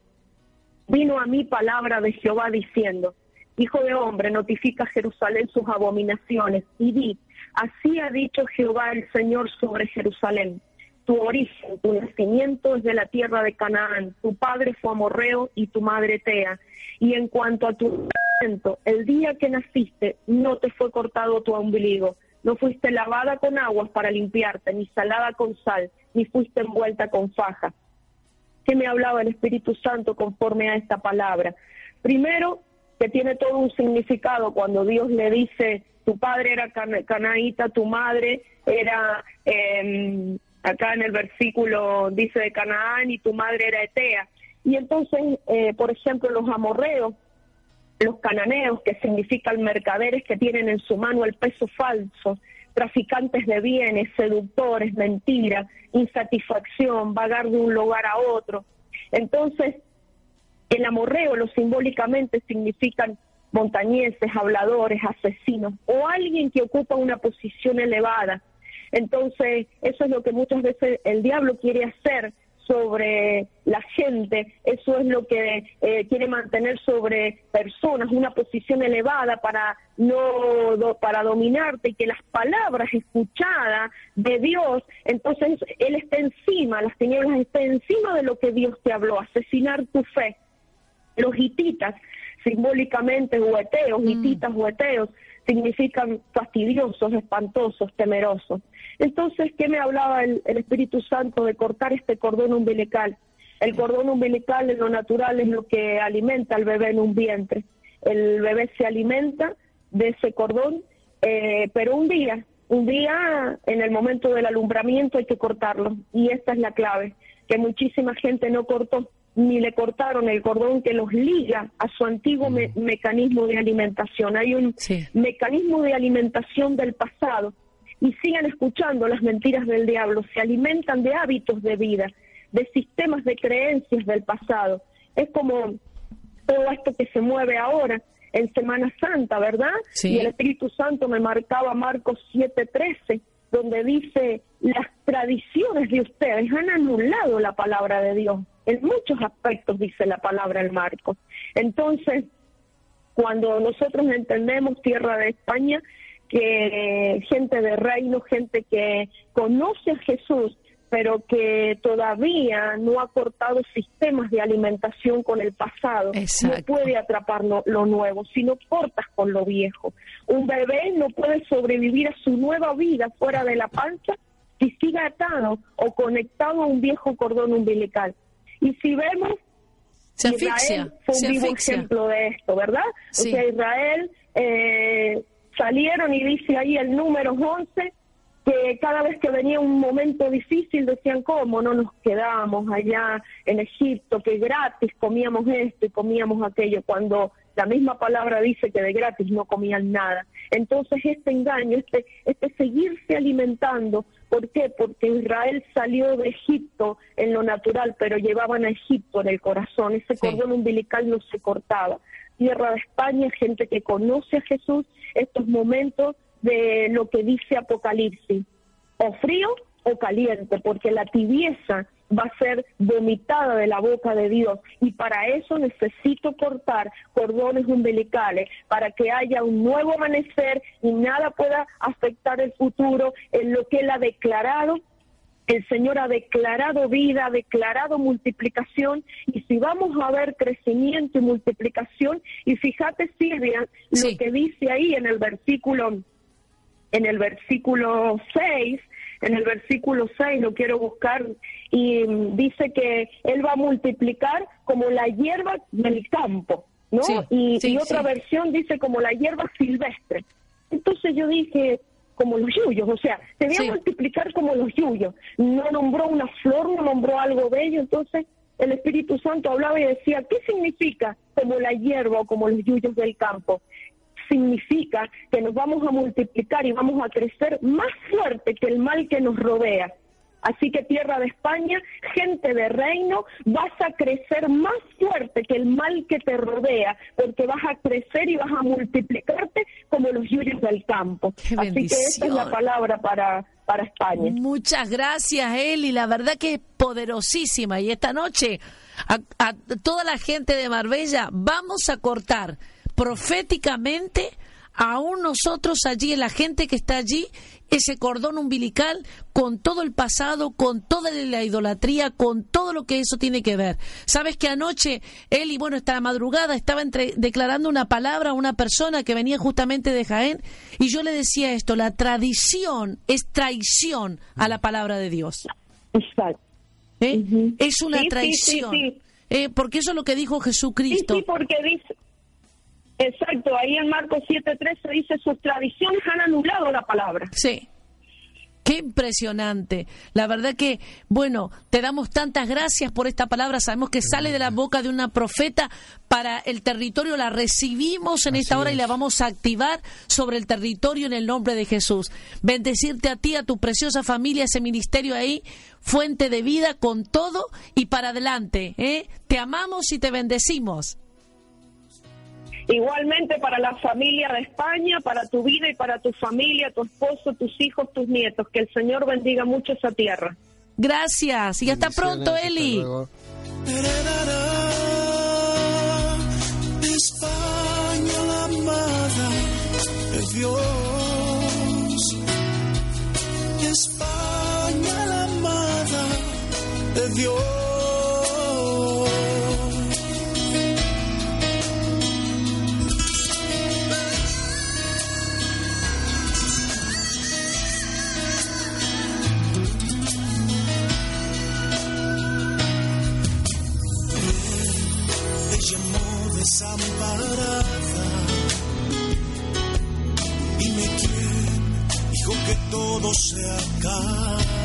Vino a mí palabra de Jehová diciendo, Hijo de hombre, notifica a Jerusalén sus abominaciones y di, así ha dicho Jehová el Señor sobre Jerusalén. Tu origen, tu nacimiento es de la tierra de Canaán, tu padre fue amorreo y tu madre Tea. Y en cuanto a tu nacimiento, el día que naciste no te fue cortado tu ombligo, no fuiste lavada con aguas para limpiarte, ni salada con sal, ni fuiste envuelta con faja. ¿Qué me hablaba el Espíritu Santo conforme a esta palabra? Primero, que tiene todo un significado cuando Dios le dice, tu padre era cana- canaíta, tu madre era, eh, acá en el versículo dice de Canaán y tu madre era Etea. Y entonces, eh, por ejemplo, los amorreos, los cananeos, que significan mercaderes que tienen en su mano el peso falso, traficantes de bienes, seductores, mentira, insatisfacción, vagar de un lugar a otro. Entonces, el amorreo, lo simbólicamente significan montañeses, habladores, asesinos o alguien que ocupa una posición elevada. Entonces, eso es lo que muchas veces el diablo quiere hacer sobre la gente, eso es lo que eh, quiere mantener sobre personas, una posición elevada para no para dominarte y que las palabras escuchadas de Dios, entonces él está encima, las tinieblas están encima de lo que Dios te habló, asesinar tu fe los hititas, simbólicamente hueteos, hititas hueteos, significan fastidiosos, espantosos, temerosos. Entonces, ¿qué me hablaba el, el Espíritu Santo de cortar este cordón umbilical? El cordón umbilical en lo natural es lo que alimenta al bebé en un vientre. El bebé se alimenta de ese cordón, eh, pero un día, un día en el momento del alumbramiento hay que cortarlo. Y esta es la clave, que muchísima gente no cortó ni le cortaron el cordón que los liga a su antiguo me- mecanismo de alimentación. Hay un Sí. mecanismo de alimentación del pasado y sigan escuchando las mentiras del diablo, se alimentan de hábitos de vida, de sistemas de creencias del pasado. Es como todo esto que se mueve ahora en Semana Santa, ¿verdad? Sí. Y el Espíritu Santo me marcaba Marcos 7:13, donde dice, las tradiciones de ustedes han anulado la palabra de Dios. En muchos aspectos dice la palabra en Marcos. Entonces, cuando nosotros entendemos tierra de España, que gente de reino, gente que conoce a Jesús, pero que todavía no ha cortado sistemas de alimentación con el pasado, Exacto. no puede atrapar lo, lo nuevo, si no cortas con lo viejo. Un bebé no puede sobrevivir a su nueva vida fuera de la panza si sigue atado o conectado a un viejo cordón umbilical. Y si vemos Se Israel fue un vivo ejemplo de esto, ¿verdad? Sí. O sea, Israel eh, salieron y dice ahí el número 11 que cada vez que venía un momento difícil decían, ¿cómo no nos quedamos allá en Egipto, que gratis comíamos esto y comíamos aquello, cuando la misma palabra dice que de gratis no comían nada? Entonces este engaño, este, este seguirse alimentando, ¿por qué? Porque Israel salió de Egipto en lo natural, pero llevaban a Egipto en el corazón, ese Sí. cordón umbilical no se cortaba. Tierra de España, gente que conoce a Jesús, estos momentos de lo que dice Apocalipsis, o frío o caliente, porque la tibieza va a ser vomitada de la boca de Dios. Y para eso necesito cortar cordones umbilicales para que haya un nuevo amanecer y nada pueda afectar el futuro en lo que Él ha declarado. El Señor ha declarado vida, ha declarado multiplicación, y si vamos a ver crecimiento y multiplicación, y fíjate, Silvia, Sí. lo que dice ahí en el versículo, en el versículo 6, en el versículo 6, lo quiero buscar, y dice que Él va a multiplicar como la hierba del campo. ¿no? Sí, y, sí, y otra sí. versión dice como la hierba silvestre. Entonces yo dije, como los yuyos, o sea, te voy a multiplicar como los yuyos. No nombró una flor, no nombró algo bello, entonces el Espíritu Santo hablaba y decía, ¿qué significa como la hierba o como los yuyos del campo? Significa que nos vamos a multiplicar y vamos a crecer más fuerte que el mal que nos rodea. Así que tierra de España, gente de reino, vas a crecer más fuerte que el mal que te rodea, porque vas a crecer y vas a multiplicarte como los yuyos del campo. Qué Así que esa es la palabra para, para España. Muchas gracias, Eli. La verdad que es poderosísima. Y esta noche, a, a toda la gente de Marbella, vamos a cortar proféticamente, aún nosotros allí, la gente que está allí, ese cordón umbilical con todo el pasado, con toda la idolatría, con todo lo que eso tiene que ver. Sabes que anoche, Eli, bueno, esta madrugada estaba entre- declarando una palabra a una persona que venía justamente de Jaén y yo le decía esto, la tradición es traición a la palabra de Dios. Exacto. ¿eh? Es una Sí, traición. sí, sí. ¿eh? porque eso es lo que dijo Sí, Jesucristo. sí, porque dice, exacto, ahí en Marcos 7:13 dice, sus tradiciones han anulado la palabra. Sí. Qué impresionante. La verdad que, bueno, te damos tantas gracias por esta palabra. Sabemos que sale de la boca de una profeta para el territorio. La recibimos en esta hora y la vamos a activar sobre el territorio en el nombre de Jesús. Bendecirte a ti, a tu preciosa familia, ese ministerio ahí, fuente de vida con todo y para adelante. ¿eh? Te amamos y te bendecimos. Igualmente para la familia de España, para tu vida y para tu familia, tu esposo, tus hijos, tus nietos. Que el Señor bendiga mucho esa tierra. Gracias y hasta pronto, hasta Eli. España la amada de Dios. España la amada de Dios. Desamparada. Dime quién dijo que todo se acabó.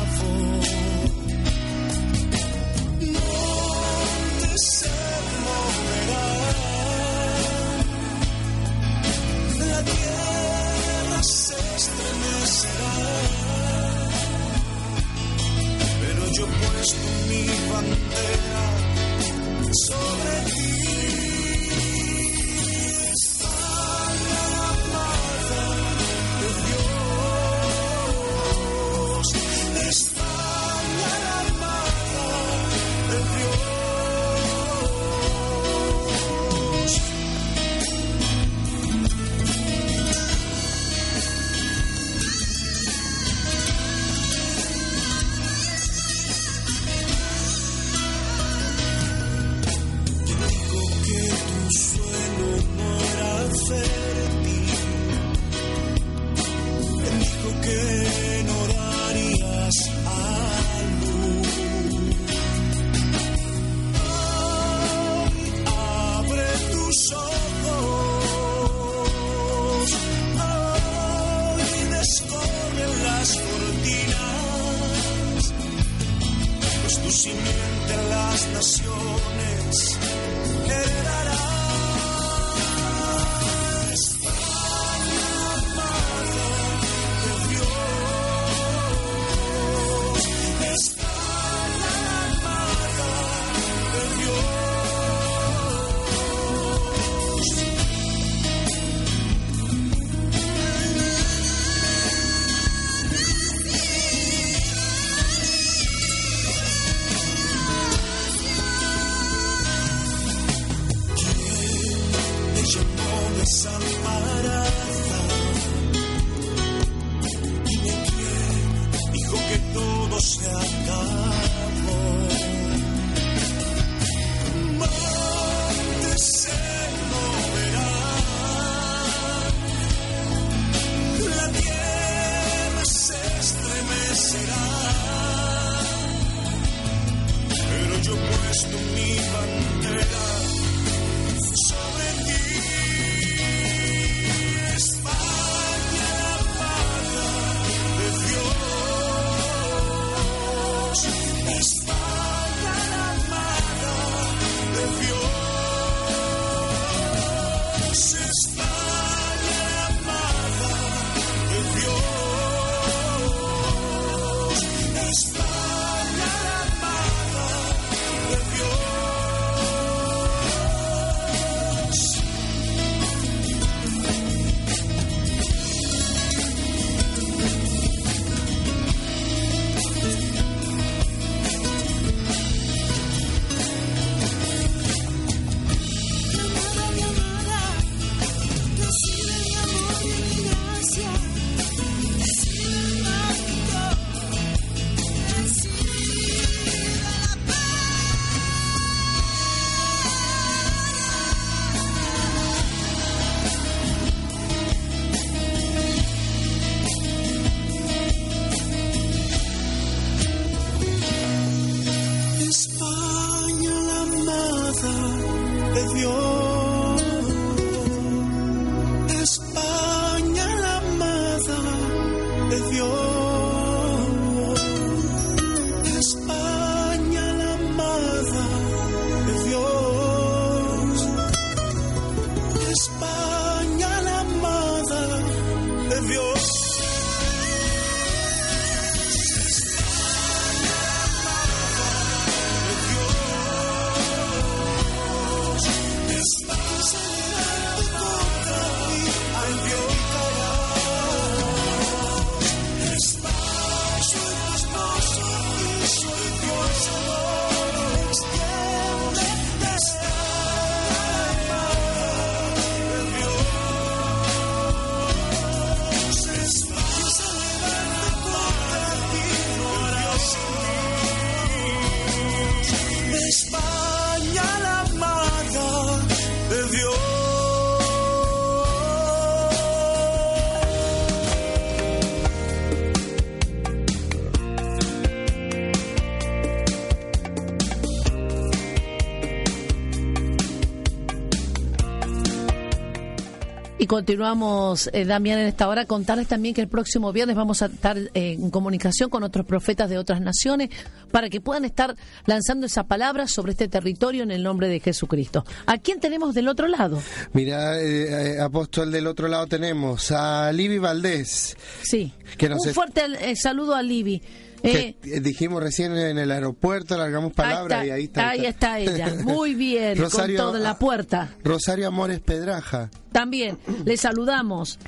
Continuamos, eh, Damián, en esta hora, contarles también que el próximo viernes vamos a estar eh, en comunicación con otros profetas de otras naciones para que puedan estar lanzando esa palabra sobre este territorio en el nombre de Jesucristo. ¿A quién tenemos del otro lado? Mira, eh, eh, apóstol, del otro lado tenemos a Libby Valdés. Sí. Que nos Un fuerte saludo a Libby. Eh, que eh, dijimos recién en el aeropuerto, largamos palabra ahí y ahí está. ahí está ella. Muy bien, Rosario- con toda la puerta. Rosario Amores Pedraja. También, le saludamos.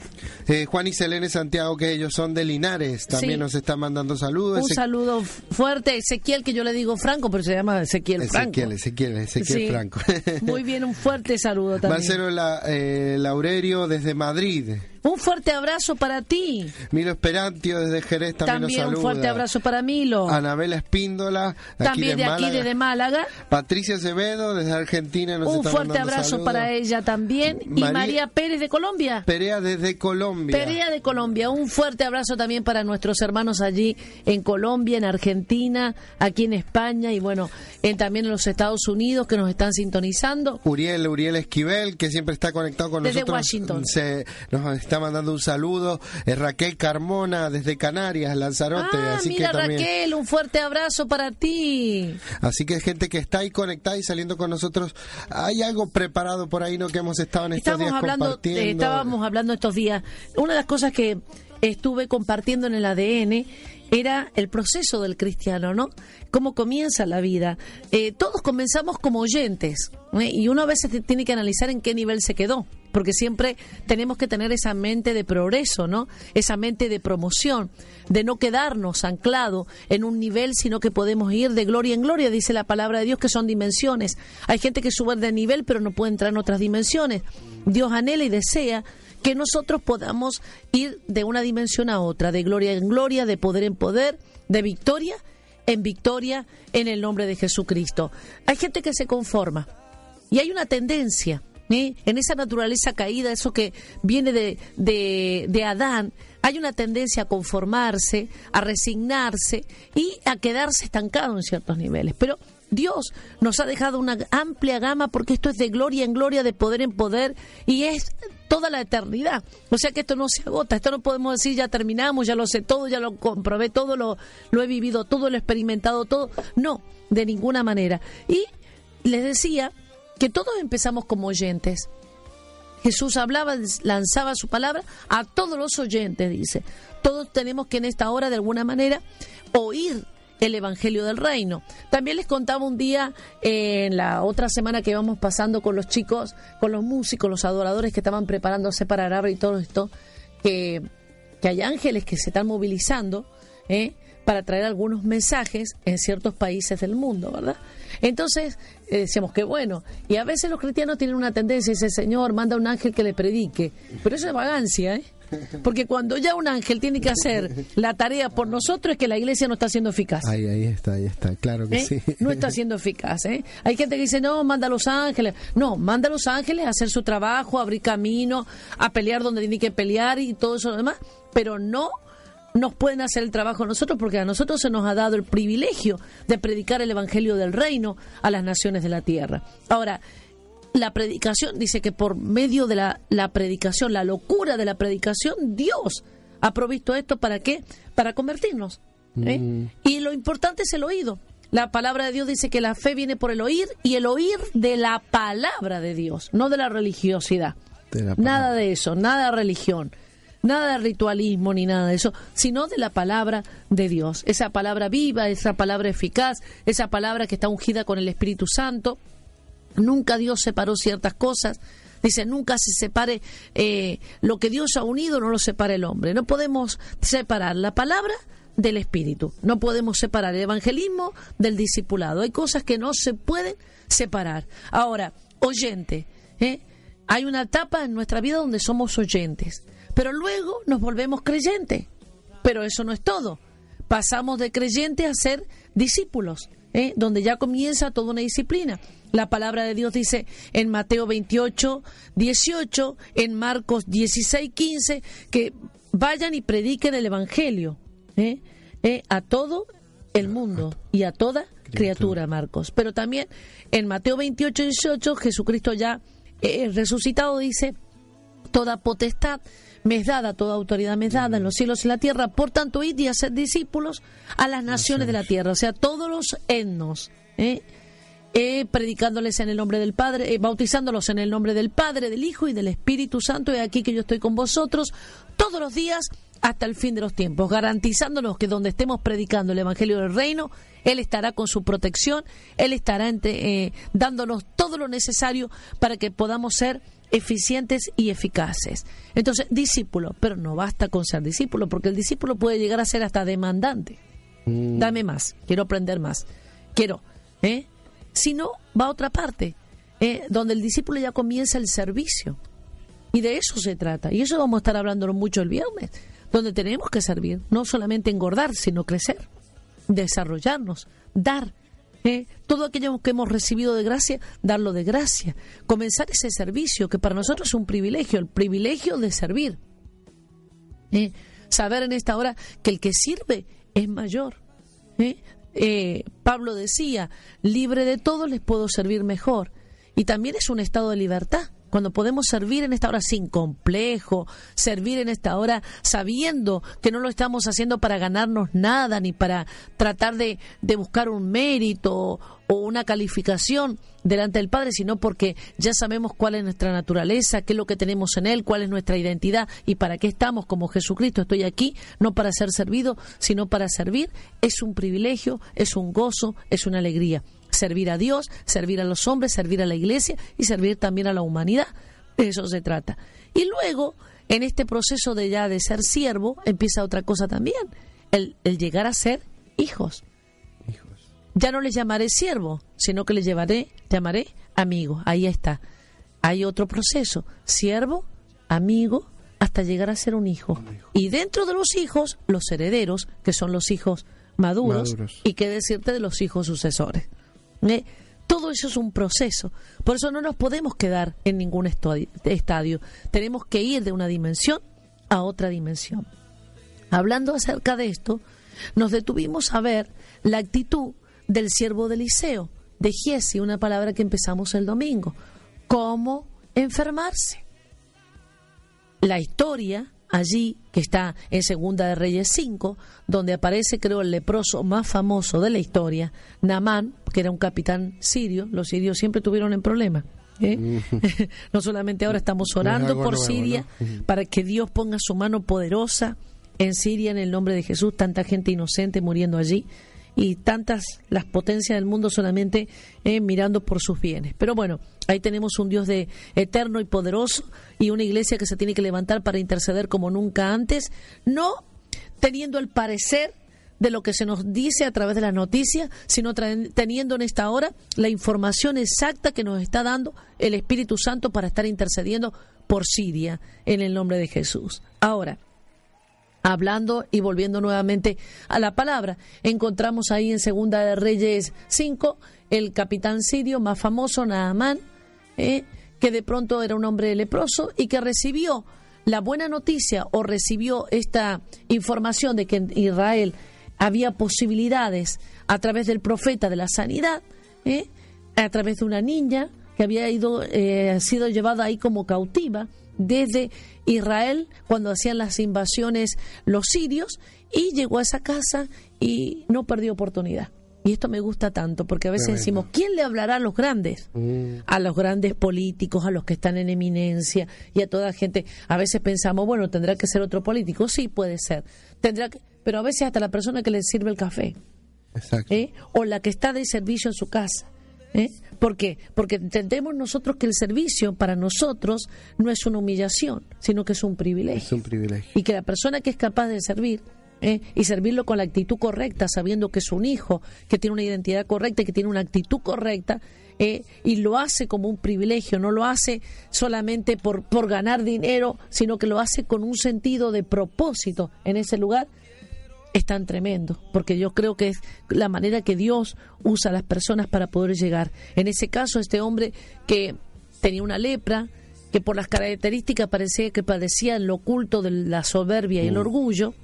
Eh, Juan y Selene Santiago, que ellos son de Linares, también Sí. nos están mandando saludos. Un Ese- saludo fuerte. Ezequiel, que yo le digo Franco, pero se llama Ezequiel Franco. Ezequiel, Ezequiel, Ezequiel Sí. Franco. Muy bien, un fuerte saludo también. Marcelo La- eh, Laurerio desde Madrid. Un fuerte abrazo para ti. Milo Esperantio desde Jerez también, También nos un saluda. fuerte abrazo para Milo. Anabela Espíndola, de aquí también de, aquí, desde Málaga. Patricia Acevedo desde Argentina nos Un fuerte abrazo saludos. para ella también. Y María- Pérez de Colombia. Perea desde Colombia. Perea de Colombia, un fuerte abrazo también para nuestros hermanos allí en Colombia, en Argentina, aquí en España y bueno, en, también en los Estados Unidos que nos están sintonizando. Uriel, Uriel Esquivel, que siempre está conectado con Desde nosotros. Washington. Se, nos está mandando un saludo. Eh, Raquel Carmona, desde Canarias, Lanzarote. Ah, así mira que también. Raquel, un fuerte abrazo para ti. Así que gente que está ahí conectada y saliendo con nosotros. Hay algo preparado por ahí, ¿no? Que hemos estado en estos Estábamos días hablando, compartiendo. eh, estábamos hablando estos días. Una de las cosas que estuve compartiendo en el ADN era el proceso del cristiano, ¿no? Cómo comienza la vida. Eh, todos comenzamos como oyentes ¿eh? y uno a veces tiene que analizar en qué nivel se quedó, porque siempre tenemos que tener esa mente de progreso, ¿no? Esa mente de promoción, de no quedarnos anclado en un nivel, sino que podemos ir de gloria en gloria, dice la palabra de Dios, que son dimensiones. Hay gente que sube de nivel, pero no puede entrar en otras dimensiones. Dios anhela y desea que nosotros podamos ir de una dimensión a otra, de gloria en gloria, de poder en poder, de victoria en victoria en el nombre de Jesucristo. Hay gente que se conforma y hay una tendencia en esa naturaleza caída, eso que viene de, de, de Adán, hay una tendencia a conformarse, a resignarse y a quedarse estancado en ciertos niveles. Pero Dios nos ha dejado una amplia gama porque esto es de gloria en gloria, de poder en poder y es toda la eternidad. O sea que esto no se agota, esto no podemos decir ya terminamos, ya lo sé todo, ya lo comprobé todo, lo, lo he vivido todo, lo he experimentado todo. No, de ninguna manera. Y les decía que todos empezamos como oyentes. Jesús hablaba, lanzaba su palabra a todos los oyentes, dice. Todos tenemos que en esta hora, de alguna manera, oír el Evangelio del Reino. También les contaba un día, eh, en la otra semana que íbamos pasando con los chicos, con los músicos, los adoradores que estaban preparándose para grabar y todo esto, que, que hay ángeles que se están movilizando ¿eh? Para traer algunos mensajes en ciertos países del mundo, ¿verdad? Entonces, eh, decíamos que bueno, y a veces los cristianos tienen una tendencia, dice, Señor, manda un ángel que le predique, pero eso es vagancia, ¿eh? Porque cuando ya un ángel tiene que hacer la tarea por nosotros es que la iglesia no está siendo eficaz. Ahí, ahí está, ahí está, claro que ¿eh? sí. No está siendo eficaz. ¿eh? Hay gente que dice, no, manda a los ángeles. No, manda a los ángeles a hacer su trabajo, a abrir camino, a pelear donde tiene que pelear y todo eso demás, pero no nos pueden hacer el trabajo a nosotros porque a nosotros se nos ha dado el privilegio de predicar el Evangelio del Reino a las naciones de la tierra. Ahora, la predicación, dice que por medio de la, la predicación, la locura de la predicación, Dios ha provisto esto para qué? Para convertirnos. ¿eh? Y lo importante es el oído. La palabra de Dios dice que la fe viene por el oír y el oír de la palabra de Dios, no de la religiosidad. De la palabra. nada de eso, nada de religión, nada de ritualismo ni nada de eso, sino de la palabra de Dios. Esa palabra viva, esa palabra eficaz, esa palabra que está ungida con el Espíritu Santo. Nunca Dios separó ciertas cosas. Dice, nunca se separe eh, lo que Dios ha unido, no lo separe el hombre. No podemos separar la palabra del espíritu. No podemos separar el evangelismo del discipulado. Hay cosas que no se pueden separar. Ahora, oyente, ¿eh? hay una etapa en nuestra vida donde somos oyentes, pero luego nos volvemos creyentes. Pero eso no es todo. Pasamos de creyentes a ser discípulos, ¿eh? donde ya comienza toda una disciplina. La palabra de Dios dice en Mateo 28, 18, en Marcos 16, 15, que vayan y prediquen el Evangelio ¿eh? ¿eh? a todo el mundo y a toda criatura, Marcos. Pero también en Mateo 28, 18, Jesucristo ya eh, resucitado dice toda potestad me es dada, toda autoridad me es dada en los cielos y la tierra, por tanto id y hacer discípulos a las naciones de la tierra, o sea, todos los etnos. ¿eh? Eh, predicándoles en el nombre del Padre, eh, bautizándolos en el nombre del Padre, del Hijo y del Espíritu Santo. Y aquí que yo estoy con vosotros todos los días hasta el fin de los tiempos, garantizándonos que donde estemos predicando el Evangelio del Reino, Él estará con su protección, Él estará eh, dándonos todo lo necesario para que podamos ser eficientes y eficaces. Entonces, discípulo, pero no basta con ser discípulo, porque el discípulo puede llegar a ser hasta demandante. Mm. Dame más, quiero aprender más, quiero, ¿eh? Si no, va a otra parte, ¿eh? donde el discípulo ya comienza el servicio. Y de eso se trata. Y eso vamos a estar hablando mucho el viernes, donde tenemos que servir, no solamente engordar, sino crecer, desarrollarnos, dar. ¿Eh? Todo aquello que hemos recibido de gracia, darlo de gracia. Comenzar ese servicio, que para nosotros es un privilegio, el privilegio de servir. ¿eh? Saber en esta hora que el que sirve es mayor. ¿eh? Eh, Pablo decía, libre de todo les puedo servir mejor. Y también es un estado de libertad. Cuando podemos servir en esta hora sin complejo, servir en esta hora sabiendo que no lo estamos haciendo para ganarnos nada, ni para tratar de, de buscar un mérito o una calificación delante del Padre, sino porque ya sabemos cuál es nuestra naturaleza, qué es lo que tenemos en Él, cuál es nuestra identidad y para qué estamos como Jesucristo. Estoy aquí no para ser servido, sino para servir. Es un privilegio, es un gozo, es una alegría. Servir a Dios, servir a los hombres, servir a la iglesia y servir también a la humanidad. De eso se trata. Y luego, en este proceso de ya de ser siervo, empieza otra cosa también, el, el llegar a ser hijos ya no les llamaré siervo, sino que les llevaré, llamaré amigo. Ahí está. Hay otro proceso, siervo, amigo, hasta llegar a ser un hijo. Y dentro de los hijos, los herederos, que son los hijos maduros, y qué decirte de los hijos sucesores. ¿Eh? Todo eso es un proceso. Por eso no nos podemos quedar en ningún estadio. Tenemos que ir de una dimensión a otra dimensión. Hablando acerca de esto, nos detuvimos a ver la actitud del siervo de Eliseo, de Giesi, una palabra que empezamos el domingo. ¿Cómo enfermarse? La historia allí, que está en Segunda de Reyes 5, donde aparece, creo, el leproso más famoso de la historia, Namán, que era un capitán sirio, los sirios siempre tuvieron en problema. ¿eh? Mm. no solamente ahora estamos orando por Siria, para que Dios ponga su mano poderosa en Siria en el nombre de Jesús, tanta gente inocente muriendo allí, y tantas las potencias del mundo solamente eh, mirando por sus bienes. Pero bueno, ahí tenemos un Dios de eterno y poderoso y una iglesia que se tiene que levantar para interceder como nunca antes, no teniendo el parecer de lo que se nos dice a través de las noticias, sino teniendo en esta hora la información exacta que nos está dando el Espíritu Santo para estar intercediendo por Siria en el nombre de Jesús. Ahora, hablando y volviendo nuevamente a la palabra. Encontramos ahí en Segunda de Reyes 5 el capitán sirio más famoso, Naamán, eh, que de pronto era un hombre leproso y que recibió la buena noticia o recibió esta información de que en Israel había posibilidades a través del profeta de la sanidad, eh, a través de una niña que había ido, eh, sido llevada ahí como cautiva desde Israel cuando hacían las invasiones los sirios y llegó a esa casa y no perdió oportunidad. Y esto me gusta tanto porque a veces decimos, ¿quién le hablará a los grandes? Mm. A los grandes políticos, a los que están en eminencia y a toda gente. A veces pensamos, bueno, tendrá que ser otro político. Sí, puede ser. Tendrá que... Pero a veces hasta la persona que le sirve el café. ¿eh? O la que está de servicio en su casa. ¿eh? ¿Por qué? Porque entendemos nosotros que el servicio para nosotros no es una humillación, sino que es un privilegio. Es un privilegio. Y que la persona que es capaz de servir ¿eh? y servirlo con la actitud correcta, sabiendo que es un hijo, que tiene una identidad correcta y que tiene una actitud correcta, ¿eh? y lo hace como un privilegio, no lo hace solamente por, por ganar dinero, sino que lo hace con un sentido de propósito en ese lugar, es tan tremendo, porque yo creo que es la manera que Dios usa a las personas para poder llegar. En ese caso, este hombre que tenía una lepra, que por las características parecía que padecía lo oculto de la soberbia y el mm. orgullo,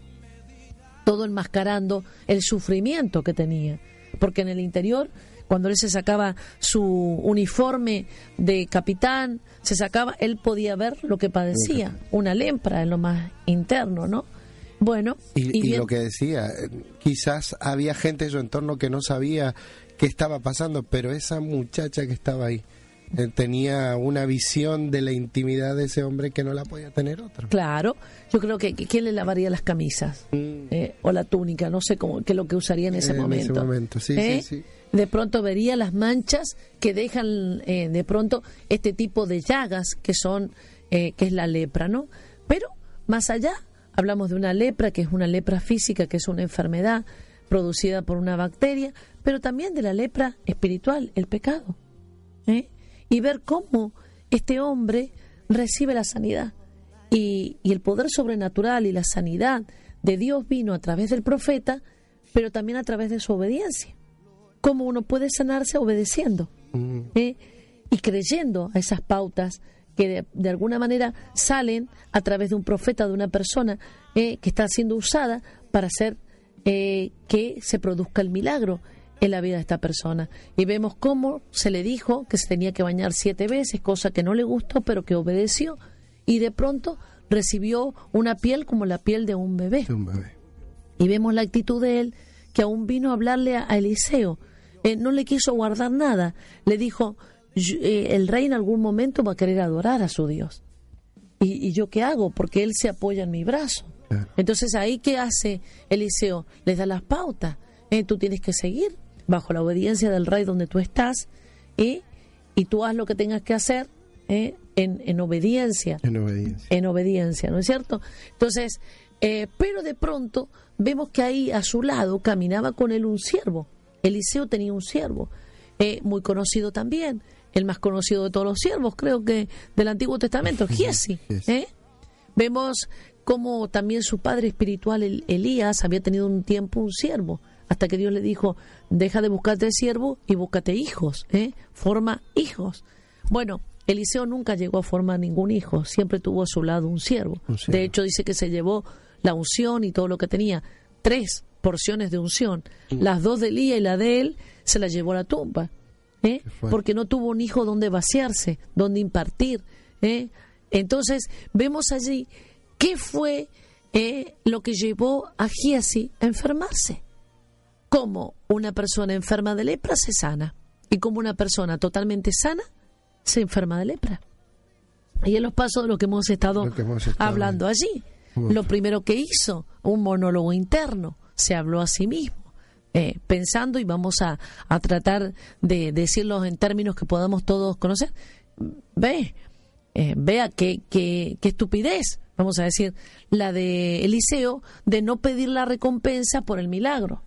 todo enmascarando el sufrimiento que tenía, porque en el interior cuando él se sacaba su uniforme de capitán, se sacaba, él podía ver lo que padecía, una lepra en lo más interno, ¿no? Bueno, Y, y y bien- lo que decía, quizás había gente en su entorno que no sabía qué estaba pasando, pero esa muchacha que estaba ahí eh, tenía una visión de la intimidad de ese hombre que no la podía tener otro. Claro, yo creo que quién le lavaría las camisas Eh, o la túnica, no sé cómo, qué es lo que usaría en ese Mm. En ese momento. momento, sí, ¿Eh? sí, sí. De pronto vería las manchas que dejan eh, de pronto este tipo de llagas que son eh, que es la lepra, ¿no? Pero más allá hablamos de una lepra que es una lepra física, que es una enfermedad producida por una bacteria, pero también de la lepra espiritual, el pecado. ¿eh? y ver cómo este hombre recibe la sanidad. Y, y el poder sobrenatural y la sanidad de Dios vino a través del profeta, pero también a través de su obediencia. Cómo uno puede sanarse obedeciendo Mm, ¿eh? y creyendo a esas pautas que de, de alguna manera salen a través de un profeta, de una persona ¿eh? que está siendo usada para hacer eh, que se produzca el milagro en la vida de esta persona. Y vemos cómo se le dijo que se tenía que bañar siete veces, cosa que no le gustó, pero que obedeció. Y de pronto recibió una piel como la piel de un bebé. de un bebé. Y vemos la actitud de él, que aún vino a hablarle a, a Eliseo. Eh, no le quiso guardar nada. Le dijo, "Yo- eh, el rey en algún momento va a querer adorar a su Dios. ¿Y, y yo qué hago? Porque él se apoya en mi brazo. Claro. Entonces ahí qué hace Eliseo? Les da las pautas. Eh, tú tienes que seguir bajo la obediencia del rey donde tú estás ¿eh? y tú haz lo que tengas que hacer ¿eh? en, en obediencia En obediencia. en obediencia, ¿no es cierto? Entonces, eh, pero de pronto vemos que ahí a su lado caminaba con él un siervo. Eliseo tenía un siervo, eh, muy conocido también, el más conocido de todos los siervos, creo que del Antiguo Testamento, Giesi. ¿eh? Vemos cómo también su padre espiritual, El- Elías, había tenido un tiempo un siervo, hasta que Dios le dijo, deja de buscarte siervo y búscate hijos, ¿eh? forma hijos. Bueno, Eliseo nunca llegó a formar ningún hijo, siempre tuvo a su lado un siervo. Un siervo. De hecho, dice que se llevó la unción y todo lo que tenía, tres porciones de unción. Las dos de Elías y la de él se las llevó a la tumba, ¿eh? Porque no tuvo un hijo donde vaciarse, donde impartir. ¿eh? Entonces, vemos allí qué fue eh, lo que llevó a Giesi a enfermarse. Cómo una persona enferma de lepra se sana y como una persona totalmente sana se enferma de lepra. Y en los pasos de lo que hemos estado, Lo que hemos estado hablando allí. Uf. Lo primero que hizo, un monólogo interno, se habló a sí mismo, eh, pensando y vamos a, a tratar de decirlos en términos que podamos todos conocer. Ve, eh, vea qué, qué, qué estupidez, vamos a decir, la de Eliseo de no pedir la recompensa por el milagro.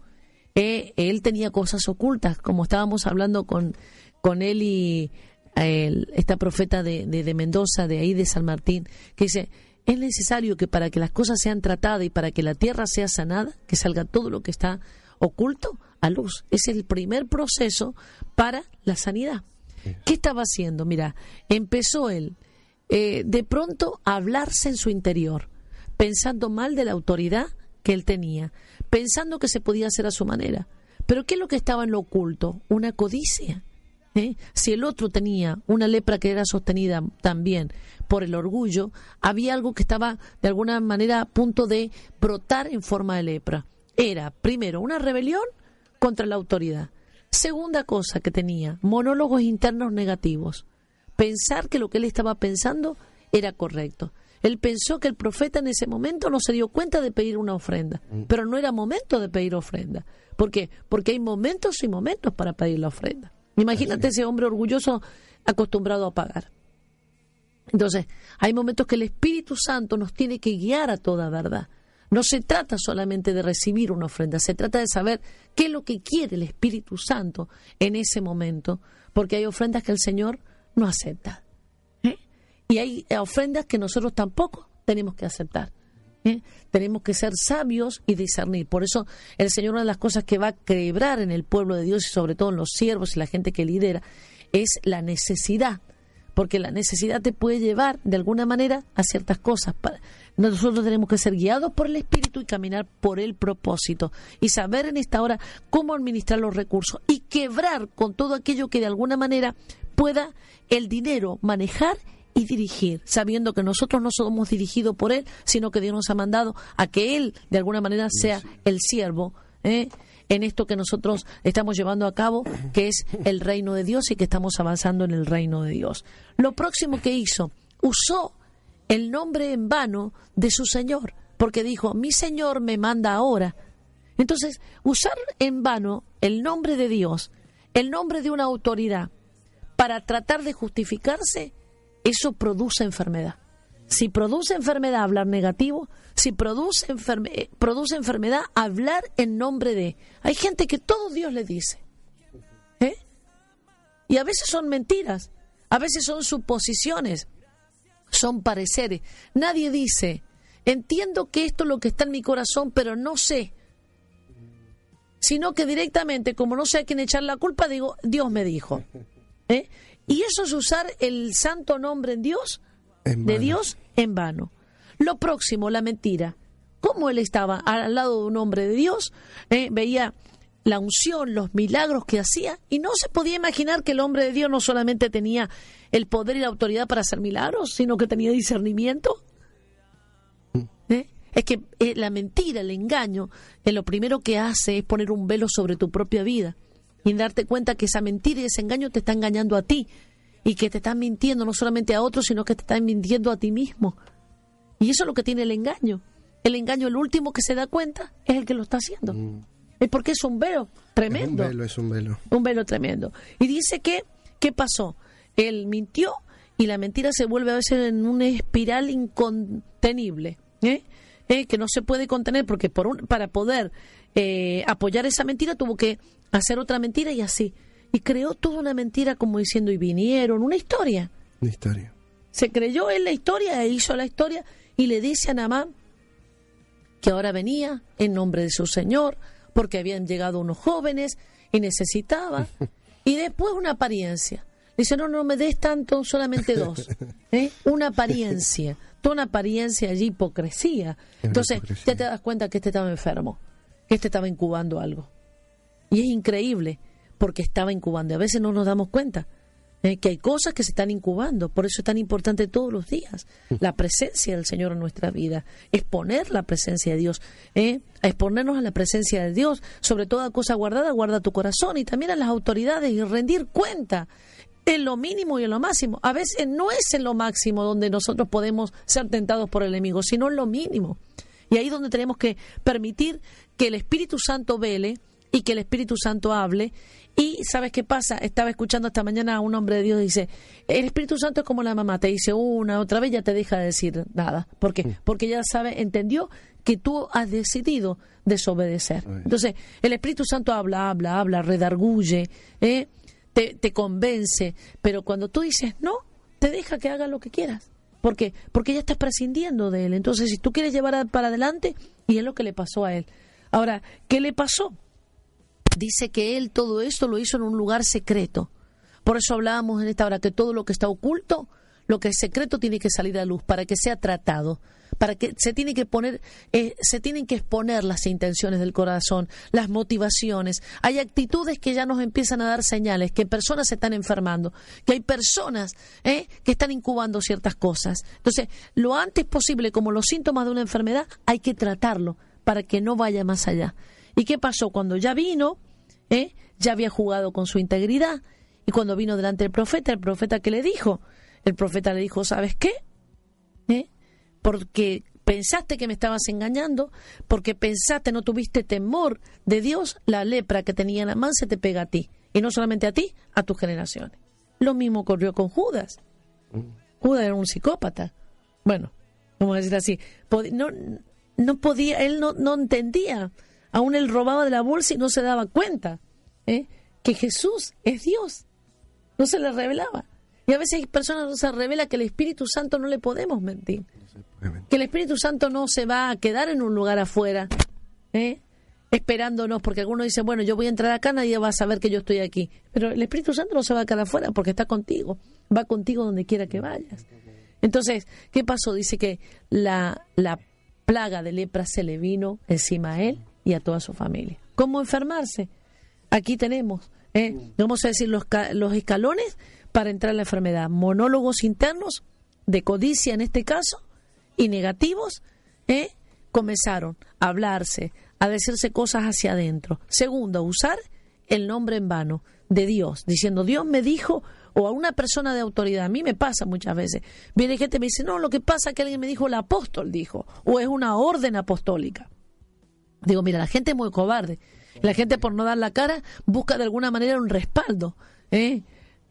Eh, él tenía cosas ocultas, como estábamos hablando con, con él y esta profeta de, de Mendoza, de ahí de San Martín, que dice, es necesario que para que las cosas sean tratadas y para que la tierra sea sanada, que salga todo lo que está oculto a luz. Es el primer proceso para la sanidad. ¿Qué estaba haciendo? Mira, empezó él eh, de pronto a hablarse en su interior, pensando mal de la autoridad que él tenía, pensando que se podía hacer a su manera. Pero ¿qué es lo que estaba en lo oculto? Una codicia. ¿eh? Si el otro tenía una lepra que era sostenida también por el orgullo, había algo que estaba de alguna manera a punto de brotar en forma de lepra. Era, primero, una rebelión contra la autoridad. Segunda cosa que tenía, monólogos internos negativos. Pensar que lo que él estaba pensando era correcto. Él pensó que el profeta en ese momento no se dio cuenta de pedir una ofrenda, pero no era momento de pedir ofrenda. ¿Por qué? Porque hay momentos y momentos para pedir la ofrenda. Imagínate ese hombre orgulloso acostumbrado a pagar. Entonces, hay momentos que el Espíritu Santo nos tiene que guiar a toda verdad. No se trata solamente de recibir una ofrenda, se trata de saber qué es lo que quiere el Espíritu Santo en ese momento, porque hay ofrendas que el Señor no acepta. ¿eh? Y hay ofrendas que nosotros tampoco tenemos que aceptar. ¿eh? Tenemos que ser sabios y discernir. Por eso el Señor, una de las cosas que va a quebrar en el pueblo de Dios y sobre todo en los siervos y la gente que lidera, es la necesidad porque la necesidad te puede llevar de alguna manera a ciertas cosas. Nosotros tenemos que ser guiados por el Espíritu y caminar por el propósito y saber en esta hora cómo administrar los recursos y quebrar con todo aquello que de alguna manera pueda el dinero manejar y dirigir, sabiendo que nosotros no somos dirigidos por Él, sino que Dios nos ha mandado a que Él de alguna manera sea el siervo. ¿eh? en esto que nosotros estamos llevando a cabo, que es el reino de Dios y que estamos avanzando en el reino de Dios. Lo próximo que hizo, usó el nombre en vano de su Señor, porque dijo, mi Señor me manda ahora. Entonces, usar en vano el nombre de Dios, el nombre de una autoridad, para tratar de justificarse, eso produce enfermedad. Si produce enfermedad hablar negativo, si produce, eh, produce enfermedad hablar en nombre de. Hay gente que todo Dios le dice. ¿eh? Y a veces son mentiras, a veces son suposiciones, son pareceres. Nadie dice, entiendo que esto es lo que está en mi corazón, pero no sé. Sino que directamente, como no sé a quién echar la culpa, digo, Dios me dijo. ¿eh? Y eso es usar el santo nombre en Dios de Dios en vano. Lo próximo, la mentira. ¿Cómo él estaba al lado de un hombre de Dios? Eh, veía la unción, los milagros que hacía, y no se podía imaginar que el hombre de Dios no solamente tenía el poder y la autoridad para hacer milagros, sino que tenía discernimiento. Mm. ¿Eh? Es que eh, la mentira, el engaño, lo primero que hace es poner un velo sobre tu propia vida y darte cuenta que esa mentira y ese engaño te está engañando a ti y que te están mintiendo no solamente a otros, sino que te están mintiendo a ti mismo. Y eso es lo que tiene el engaño. El engaño, el último que se da cuenta, es el que lo está haciendo. Mm. Es porque es un velo tremendo. un velo, es un velo. Un velo tremendo. Y dice que, ¿qué pasó? Él mintió y la mentira se vuelve a veces en una espiral incontenible. ¿eh? ¿Eh? que no se puede contener porque por un, para poder eh, apoyar esa mentira tuvo que hacer otra mentira y así y creó toda una mentira como diciendo y vinieron, una historia. Una historia. Se creyó en la historia e hizo la historia y le dice a Namán que ahora venía en nombre de su Señor porque habían llegado unos jóvenes y necesitaba. y después una apariencia. Dice, no, no me des tanto, solamente dos. ¿eh? Una apariencia, toda una apariencia allí, hipocresía. Entonces, ya te das cuenta que este estaba enfermo, que este estaba incubando algo. Y es increíble porque estaba incubando. Y a veces no nos damos cuenta ¿eh? que hay cosas que se están incubando. Por eso es tan importante todos los días la presencia del Señor en nuestra vida, exponer la presencia de Dios, ¿eh? exponernos a la presencia de Dios. Sobre toda cosa guardada, guarda tu corazón y también a las autoridades y rendir cuenta en lo mínimo y en lo máximo. A veces no es en lo máximo donde nosotros podemos ser tentados por el enemigo, sino en lo mínimo. Y ahí donde tenemos que permitir que el Espíritu Santo vele y que el Espíritu Santo hable y ¿sabes qué pasa? Estaba escuchando esta mañana a un hombre de Dios dice, el Espíritu Santo es como la mamá, te dice una, otra vez, ya te deja de decir nada. ¿Por qué? Porque ya sabe, entendió que tú has decidido desobedecer. Entonces, el Espíritu Santo habla, habla, habla, redarguye, ¿eh? te, te convence, pero cuando tú dices no, te deja que haga lo que quieras. ¿Por qué? Porque ya estás prescindiendo de él. Entonces, si tú quieres llevar para adelante, y es lo que le pasó a él. Ahora, ¿qué le pasó? Dice que él todo esto lo hizo en un lugar secreto. Por eso hablábamos en esta hora que todo lo que está oculto, lo que es secreto tiene que salir a luz para que sea tratado, para que se tiene que poner, eh, se tienen que exponer las intenciones del corazón, las motivaciones. Hay actitudes que ya nos empiezan a dar señales, que personas se están enfermando, que hay personas eh, que están incubando ciertas cosas. Entonces, lo antes posible, como los síntomas de una enfermedad, hay que tratarlo para que no vaya más allá. ¿Y qué pasó? Cuando ya vino, ¿eh? ya había jugado con su integridad. Y cuando vino delante del profeta, el profeta que le dijo, el profeta le dijo, ¿sabes qué? ¿Eh? Porque pensaste que me estabas engañando, porque pensaste, no tuviste temor de Dios, la lepra que tenía en la mano se te pega a ti. Y no solamente a ti, a tus generaciones. Lo mismo ocurrió con Judas. Judas era un psicópata. Bueno, vamos a decir así. No, no podía, él no, no entendía Aún él robaba de la bolsa y no se daba cuenta ¿eh? que Jesús es Dios. No se le revelaba. Y a veces hay personas no se revela que el Espíritu Santo no le podemos mentir. Que el Espíritu Santo no se va a quedar en un lugar afuera. ¿eh? esperándonos, porque algunos dicen, bueno, yo voy a entrar acá, nadie va a saber que yo estoy aquí. Pero el Espíritu Santo no se va a quedar afuera porque está contigo, va contigo donde quiera que vayas. Entonces, ¿qué pasó? Dice que la, la plaga de lepra se le vino encima a él y a toda su familia. ¿Cómo enfermarse? Aquí tenemos, ¿eh? vamos a decir, los, los escalones para entrar a la enfermedad. Monólogos internos, de codicia en este caso, y negativos, ¿eh? comenzaron a hablarse, a decirse cosas hacia adentro. Segundo, usar el nombre en vano de Dios, diciendo, Dios me dijo, o a una persona de autoridad, a mí me pasa muchas veces, viene gente y me dice, no, lo que pasa es que alguien me dijo, el apóstol dijo, o es una orden apostólica. Digo, mira, la gente es muy cobarde. La gente por no dar la cara busca de alguna manera un respaldo ¿eh?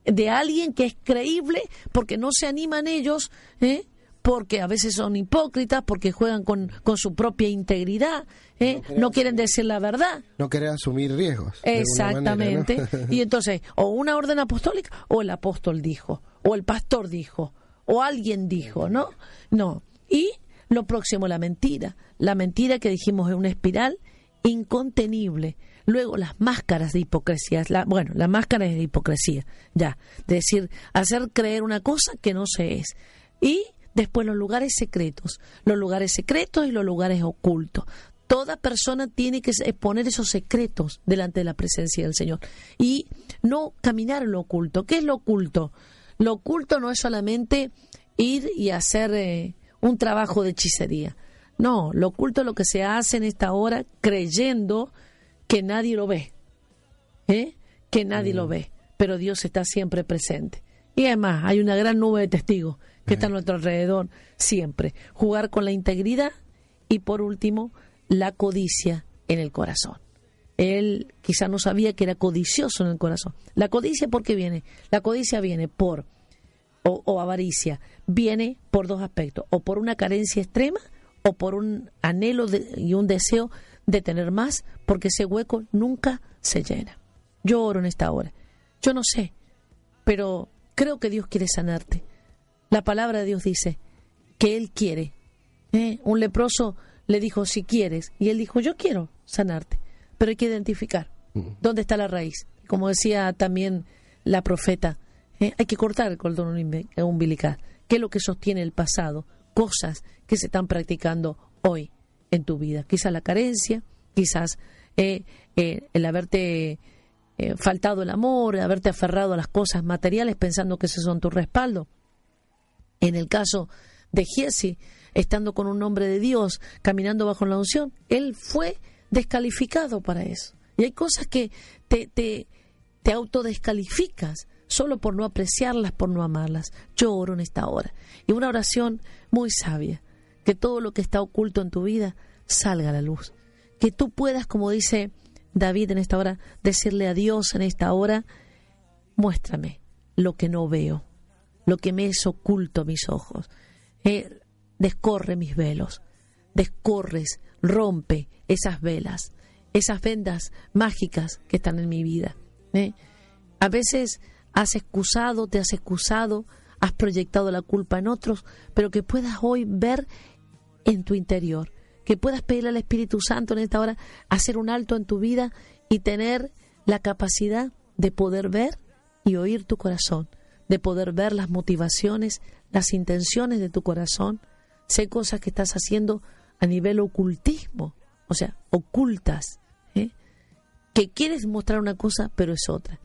de alguien que es creíble porque no se animan ellos, ¿eh? porque a veces son hipócritas, porque juegan con, con su propia integridad, ¿eh? no, quieren decir la verdad. No quieren asumir riesgos. Exactamente. y entonces, o una orden apostólica, o el apóstol dijo, o el pastor dijo, o alguien dijo, ¿no? No. Y lo próximo, la mentira. La mentira que dijimos es una espiral incontenible. Luego las máscaras de hipocresía, la, bueno, la máscara es de hipocresía, ya, de decir, hacer creer una cosa que no se es. Y después los lugares secretos, los lugares secretos y los lugares ocultos. Toda persona tiene que exponer esos secretos delante de la presencia del Señor y no caminar en lo oculto. ¿Qué es lo oculto? Lo oculto no es solamente ir y hacer eh, un trabajo de hechicería. No, lo oculto es lo que se hace en esta hora creyendo que nadie lo ve. ¿eh? Que nadie lo ve. Pero Dios está siempre presente. Y además hay una gran nube de testigos que está a nuestro alrededor siempre. Jugar con la integridad y por último la codicia en el corazón. Él quizá no sabía que era codicioso en el corazón. La codicia, ¿por qué viene? La codicia viene por, o avaricia, viene por dos aspectos, o por una carencia extrema o por un anhelo y un deseo de tener más, porque ese hueco nunca se llena. Yo oro en esta hora. Yo no sé, pero creo que Dios quiere sanarte. La palabra de Dios dice que Él quiere. ¿eh? Un leproso le dijo, si quieres, y Él dijo, yo quiero sanarte, pero hay que identificar dónde está la raíz. Como decía también la profeta, ¿eh? hay que cortar el cordón umbilical. ¿Qué es lo que sostiene el pasado? Cosas que se están practicando hoy en tu vida. Quizás la carencia, quizás eh, eh, el haberte faltado el amor, haberte aferrado a las cosas materiales pensando que esos son tu respaldo. En el caso de Giesi, estando con un nombre de Dios, caminando bajo la unción, él fue descalificado para eso. Y hay cosas que te, te, te autodescalificas solo por no apreciarlas, por no amarlas. Yo oro en esta hora. Y una oración muy sabia, que todo lo que está oculto en tu vida salga a la luz. Que tú puedas, como dice David en esta hora, decirle a Dios en esta hora, muéstrame lo que no veo, lo que me es oculto a mis ojos. Eh, descorre mis velos, descorres, rompe esas velas, esas vendas mágicas que están en mi vida. ¿eh? A veces has excusado, te has excusado, has proyectado la culpa en otros, pero que puedas hoy ver en tu interior, que puedas pedirle al Espíritu Santo en esta hora hacer un alto en tu vida y tener la capacidad de poder ver y oír tu corazón, de poder ver las motivaciones, las intenciones de tu corazón. Sé cosas que estás haciendo a nivel ocultismo, o sea, ocultas, ¿eh? que quieres mostrar una cosa, pero es otra.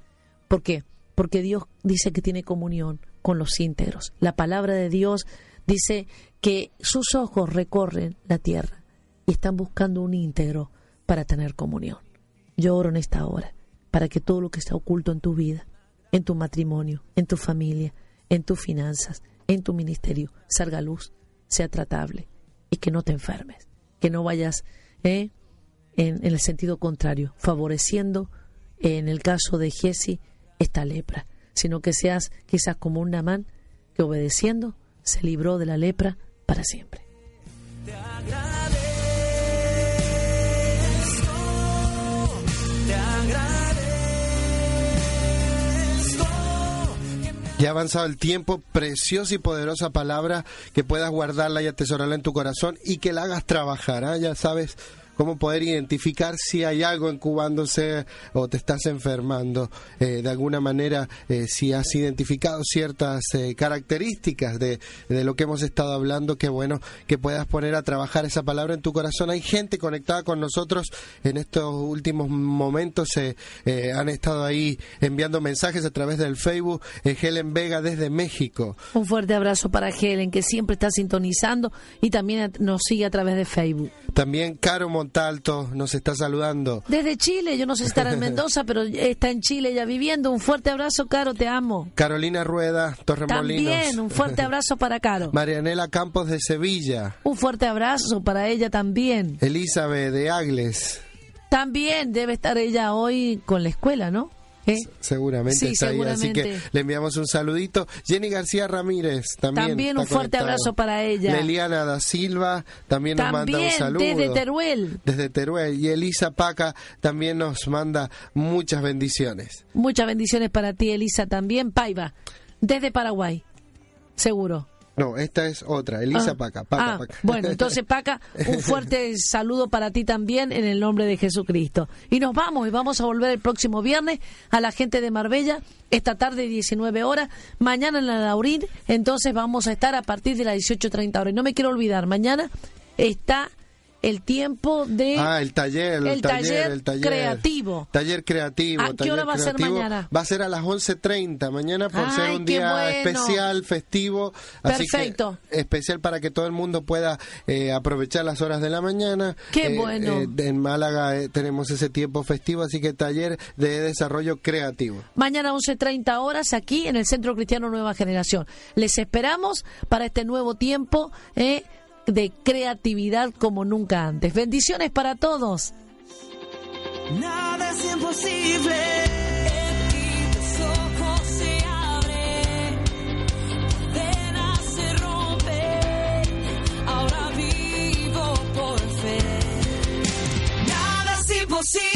¿Por qué? Porque Dios dice que tiene comunión con los íntegros. La palabra de Dios dice que sus ojos recorren la tierra y están buscando un íntegro para tener comunión. Yo oro en esta hora para que todo lo que está oculto en tu vida, en tu matrimonio, en tu familia, en tus finanzas, en tu ministerio, salga a luz, sea tratable y que no te enfermes, que no vayas ¿eh? en, en, el sentido contrario, favoreciendo, en el caso de Jesse, esta lepra, sino que seas quizás como un Namán que obedeciendo se libró de la lepra para siempre. Ya ha avanzado el tiempo, preciosa y poderosa palabra que puedas guardarla y atesorarla en tu corazón y que la hagas trabajar. ¿ah? Ya sabes cómo poder identificar si hay algo incubándose o te estás enfermando. Eh, de alguna manera, eh, si has identificado ciertas eh, características de, de lo que hemos estado hablando, qué bueno que puedas poner a trabajar esa palabra en tu corazón. Hay gente conectada con nosotros en estos últimos momentos, han estado ahí enviando mensajes a través del Facebook. Helen Vega desde México. Un fuerte abrazo para Helen, que siempre está sintonizando y también nos sigue a través de Facebook. También Caro Montalto nos está saludando. Desde Chile, yo no sé si estará en Mendoza, pero está en Chile ya viviendo. Un fuerte abrazo, Caro, te amo. Carolina Rueda, Torremolinos. También, un fuerte abrazo para Caro. Marianela Campos de Sevilla. Un fuerte abrazo para ella también. Elizabeth de Agles. También debe estar ella hoy con la escuela, ¿no? ¿Eh? Seguramente está ahí, así que le enviamos un saludito. Jenny García Ramírez también. También un fuerte abrazo para ella. Leliana da Silva también, nos manda un saludo. Desde Teruel. Desde Teruel. Y Elisa Paca también nos manda muchas bendiciones. Muchas bendiciones para ti, Elisa, también. Paiva, desde Paraguay. Seguro. No, esta es otra, Elisa ah. Paca, Paca, ah, Paca. Bueno, entonces Paca, un fuerte saludo para ti también en el nombre de Jesucristo. Y nos vamos y vamos a volver el próximo viernes a la gente de Marbella, esta tarde 19 horas, mañana en la Laurín, entonces vamos a estar a partir de las 18.30 horas. Y no me quiero olvidar, mañana está el tiempo de ah el taller el, taller, el taller. creativo. Taller creativo ¿a qué hora va a ser mañana? va a ser a las 11.30 mañana por ser un día especial festivo perfecto. especial para que todo el mundo pueda eh, aprovechar las horas de la mañana. Qué eh, bueno. eh, en Málaga tenemos ese tiempo festivo así que taller de desarrollo creativo. Mañana 11.30 horas aquí en el Centro Cristiano Nueva Generación. Les esperamos para este nuevo tiempo eh, de creatividad como nunca antes. Bendiciones para todos. Nada es imposible. Ahora vivo por fe. Nada es imposible.